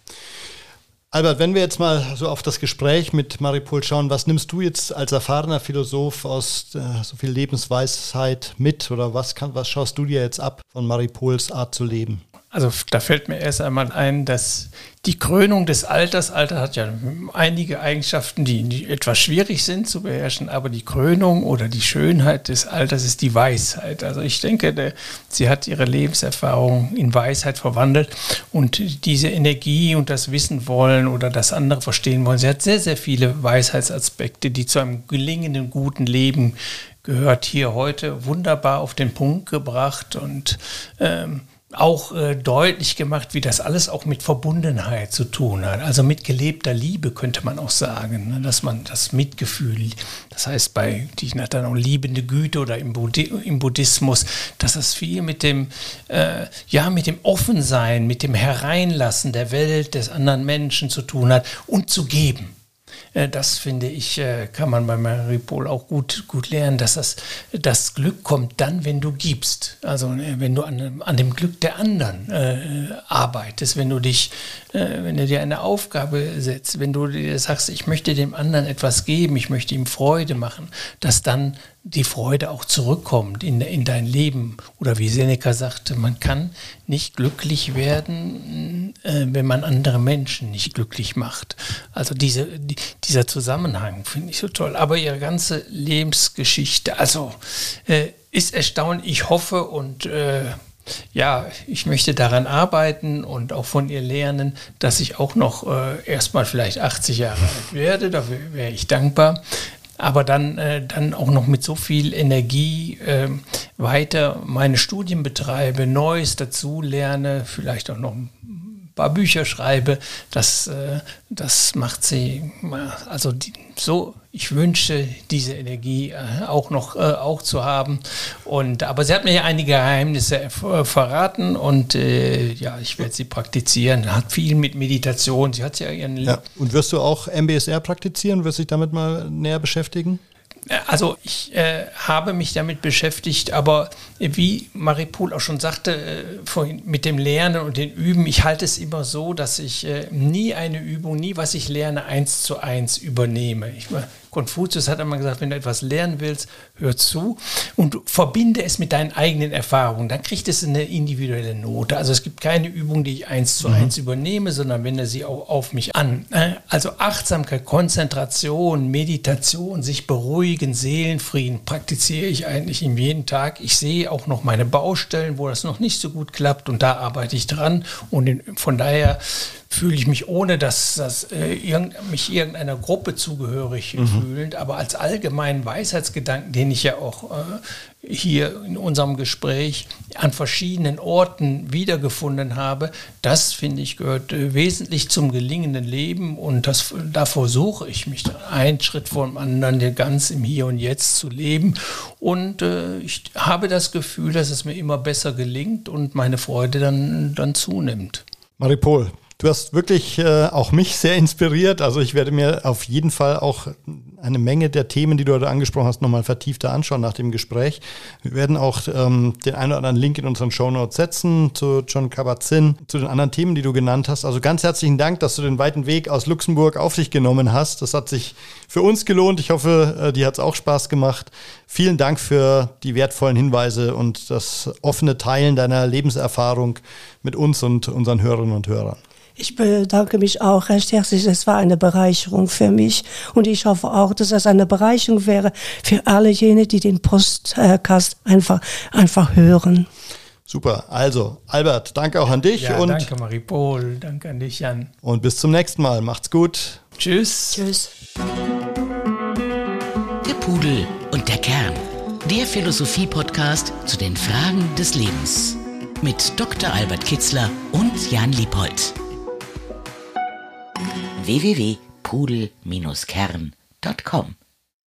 Albert, wenn wir jetzt mal so auf das Gespräch mit Maripol schauen, was nimmst du jetzt als erfahrener Philosoph aus äh, so viel Lebensweisheit mit oder was, kann, was schaust du dir jetzt ab von Maripols Art zu leben? Also da fällt mir erst einmal ein, dass die Krönung des Alters, Alter hat ja einige Eigenschaften, die, etwas schwierig sind zu beherrschen, aber die Krönung oder die Schönheit des Alters ist die Weisheit. Also ich denke, der, sie hat ihre Lebenserfahrung in Weisheit verwandelt und diese Energie und das Wissen wollen oder das andere verstehen wollen, sie hat sehr, sehr viele Weisheitsaspekte, die zu einem gelingenden, guten Leben gehört, hier heute wunderbar auf den Punkt gebracht und ähm, auch äh, deutlich gemacht, wie das alles auch mit Verbundenheit zu tun hat. Also mit gelebter Liebe könnte man auch sagen, ne? dass man das Mitgefühl, das heißt bei, die nennt dann auch liebende Güte oder im, Buddhi im Buddhismus, dass das viel mit dem, äh, ja, mit dem Offensein, mit dem Hereinlassen der Welt des anderen Menschen zu tun hat und zu geben. Äh, das finde ich, äh, kann man bei Maripol auch gut, gut lernen, dass das, das Glück kommt dann, wenn du gibst. Also äh, wenn du an, an dem Glück der anderen äh, arbeitest, wenn du dich, äh, wenn du dir eine Aufgabe setzt, wenn du dir sagst, ich möchte dem anderen etwas geben, ich möchte ihm Freude machen, dass dann die Freude auch zurückkommt in, in dein Leben. Oder wie Seneca sagte, man kann nicht glücklich werden, äh, wenn man andere Menschen nicht glücklich macht. Also diese, die, dieser Zusammenhang finde ich so toll. Aber ihre ganze Lebensgeschichte, also äh, ist erstaunlich. Ich hoffe und äh, ja, ich möchte daran arbeiten und auch von ihr lernen, dass ich auch noch äh, erstmal vielleicht 80 Jahre alt werde. Dafür wäre ich dankbar aber dann, äh, dann auch noch mit so viel Energie äh, weiter meine Studien betreibe, Neues dazu lerne, vielleicht auch noch ein paar Bücher schreibe, das, äh, das macht sie, also die, so, ich wünsche diese Energie äh, auch noch äh, auch zu haben. Und, aber sie hat mir ja einige Geheimnisse äh, verraten und äh, ja, ich werde sie praktizieren. Hat viel mit Meditation. Sie hat ja ihren. Ja. Und wirst du auch MBSR praktizieren? Wirst du dich damit mal näher beschäftigen? Also ich äh, habe mich damit beschäftigt, aber wie Maripol auch schon sagte, äh, vorhin mit dem Lernen und den Üben, ich halte es immer so, dass ich äh, nie eine Übung, nie was ich lerne, eins zu eins übernehme. Ich, Konfuzius hat einmal gesagt, wenn du etwas lernen willst, hör zu und verbinde es mit deinen eigenen Erfahrungen. Dann kriegt es eine individuelle Note. Also es gibt keine Übung, die ich eins zu mhm. eins übernehme, sondern wende sie auch auf mich an. Also Achtsamkeit, Konzentration, Meditation, sich beruhigen, Seelenfrieden praktiziere ich eigentlich jeden Tag. Ich sehe auch noch meine Baustellen, wo das noch nicht so gut klappt und da arbeite ich dran. Und von daher fühle ich mich, ohne dass, dass äh, irgend, mich irgendeiner Gruppe zugehörig mhm. fühlend, aber als allgemeinen Weisheitsgedanken, den ich ja auch äh, hier in unserem Gespräch an verschiedenen Orten wiedergefunden habe, das finde ich gehört äh, wesentlich zum gelingenden Leben und das, da versuche ich mich dann einen Schritt vor dem anderen ganz im Hier und Jetzt zu leben und äh, ich habe das Gefühl, dass es mir immer besser gelingt und meine Freude dann, dann zunimmt. Maripol, Du hast wirklich äh, auch mich sehr inspiriert. Also ich werde mir auf jeden Fall auch eine Menge der Themen, die du heute angesprochen hast, nochmal vertiefter anschauen nach dem Gespräch. Wir werden auch ähm, den einen oder anderen Link in unseren Show Notes setzen zu John Kabat-Zinn, zu den anderen Themen, die du genannt hast. Also ganz herzlichen Dank, dass du den weiten Weg aus Luxemburg auf dich genommen hast. Das hat sich für uns gelohnt. Ich hoffe, äh, dir hat es auch Spaß gemacht. Vielen Dank für die wertvollen Hinweise und das offene Teilen deiner Lebenserfahrung mit uns und unseren Hörerinnen und Hörern. Ich bedanke mich auch recht herzlich. Es war eine Bereicherung für mich. Und ich hoffe auch, dass es eine Bereicherung wäre für alle jene, die den Postcast einfach, einfach hören. Super. Also, Albert, danke auch an dich. Ja, und danke, Maripol. Danke an dich, Jan. Und bis zum nächsten Mal. Macht's gut. Tschüss. Tschüss. Der Pudel und der Kern. Der Philosophie-Podcast zu den Fragen des Lebens. Mit Dr. Albert Kitzler und Jan Liebold www.pudel-kern.com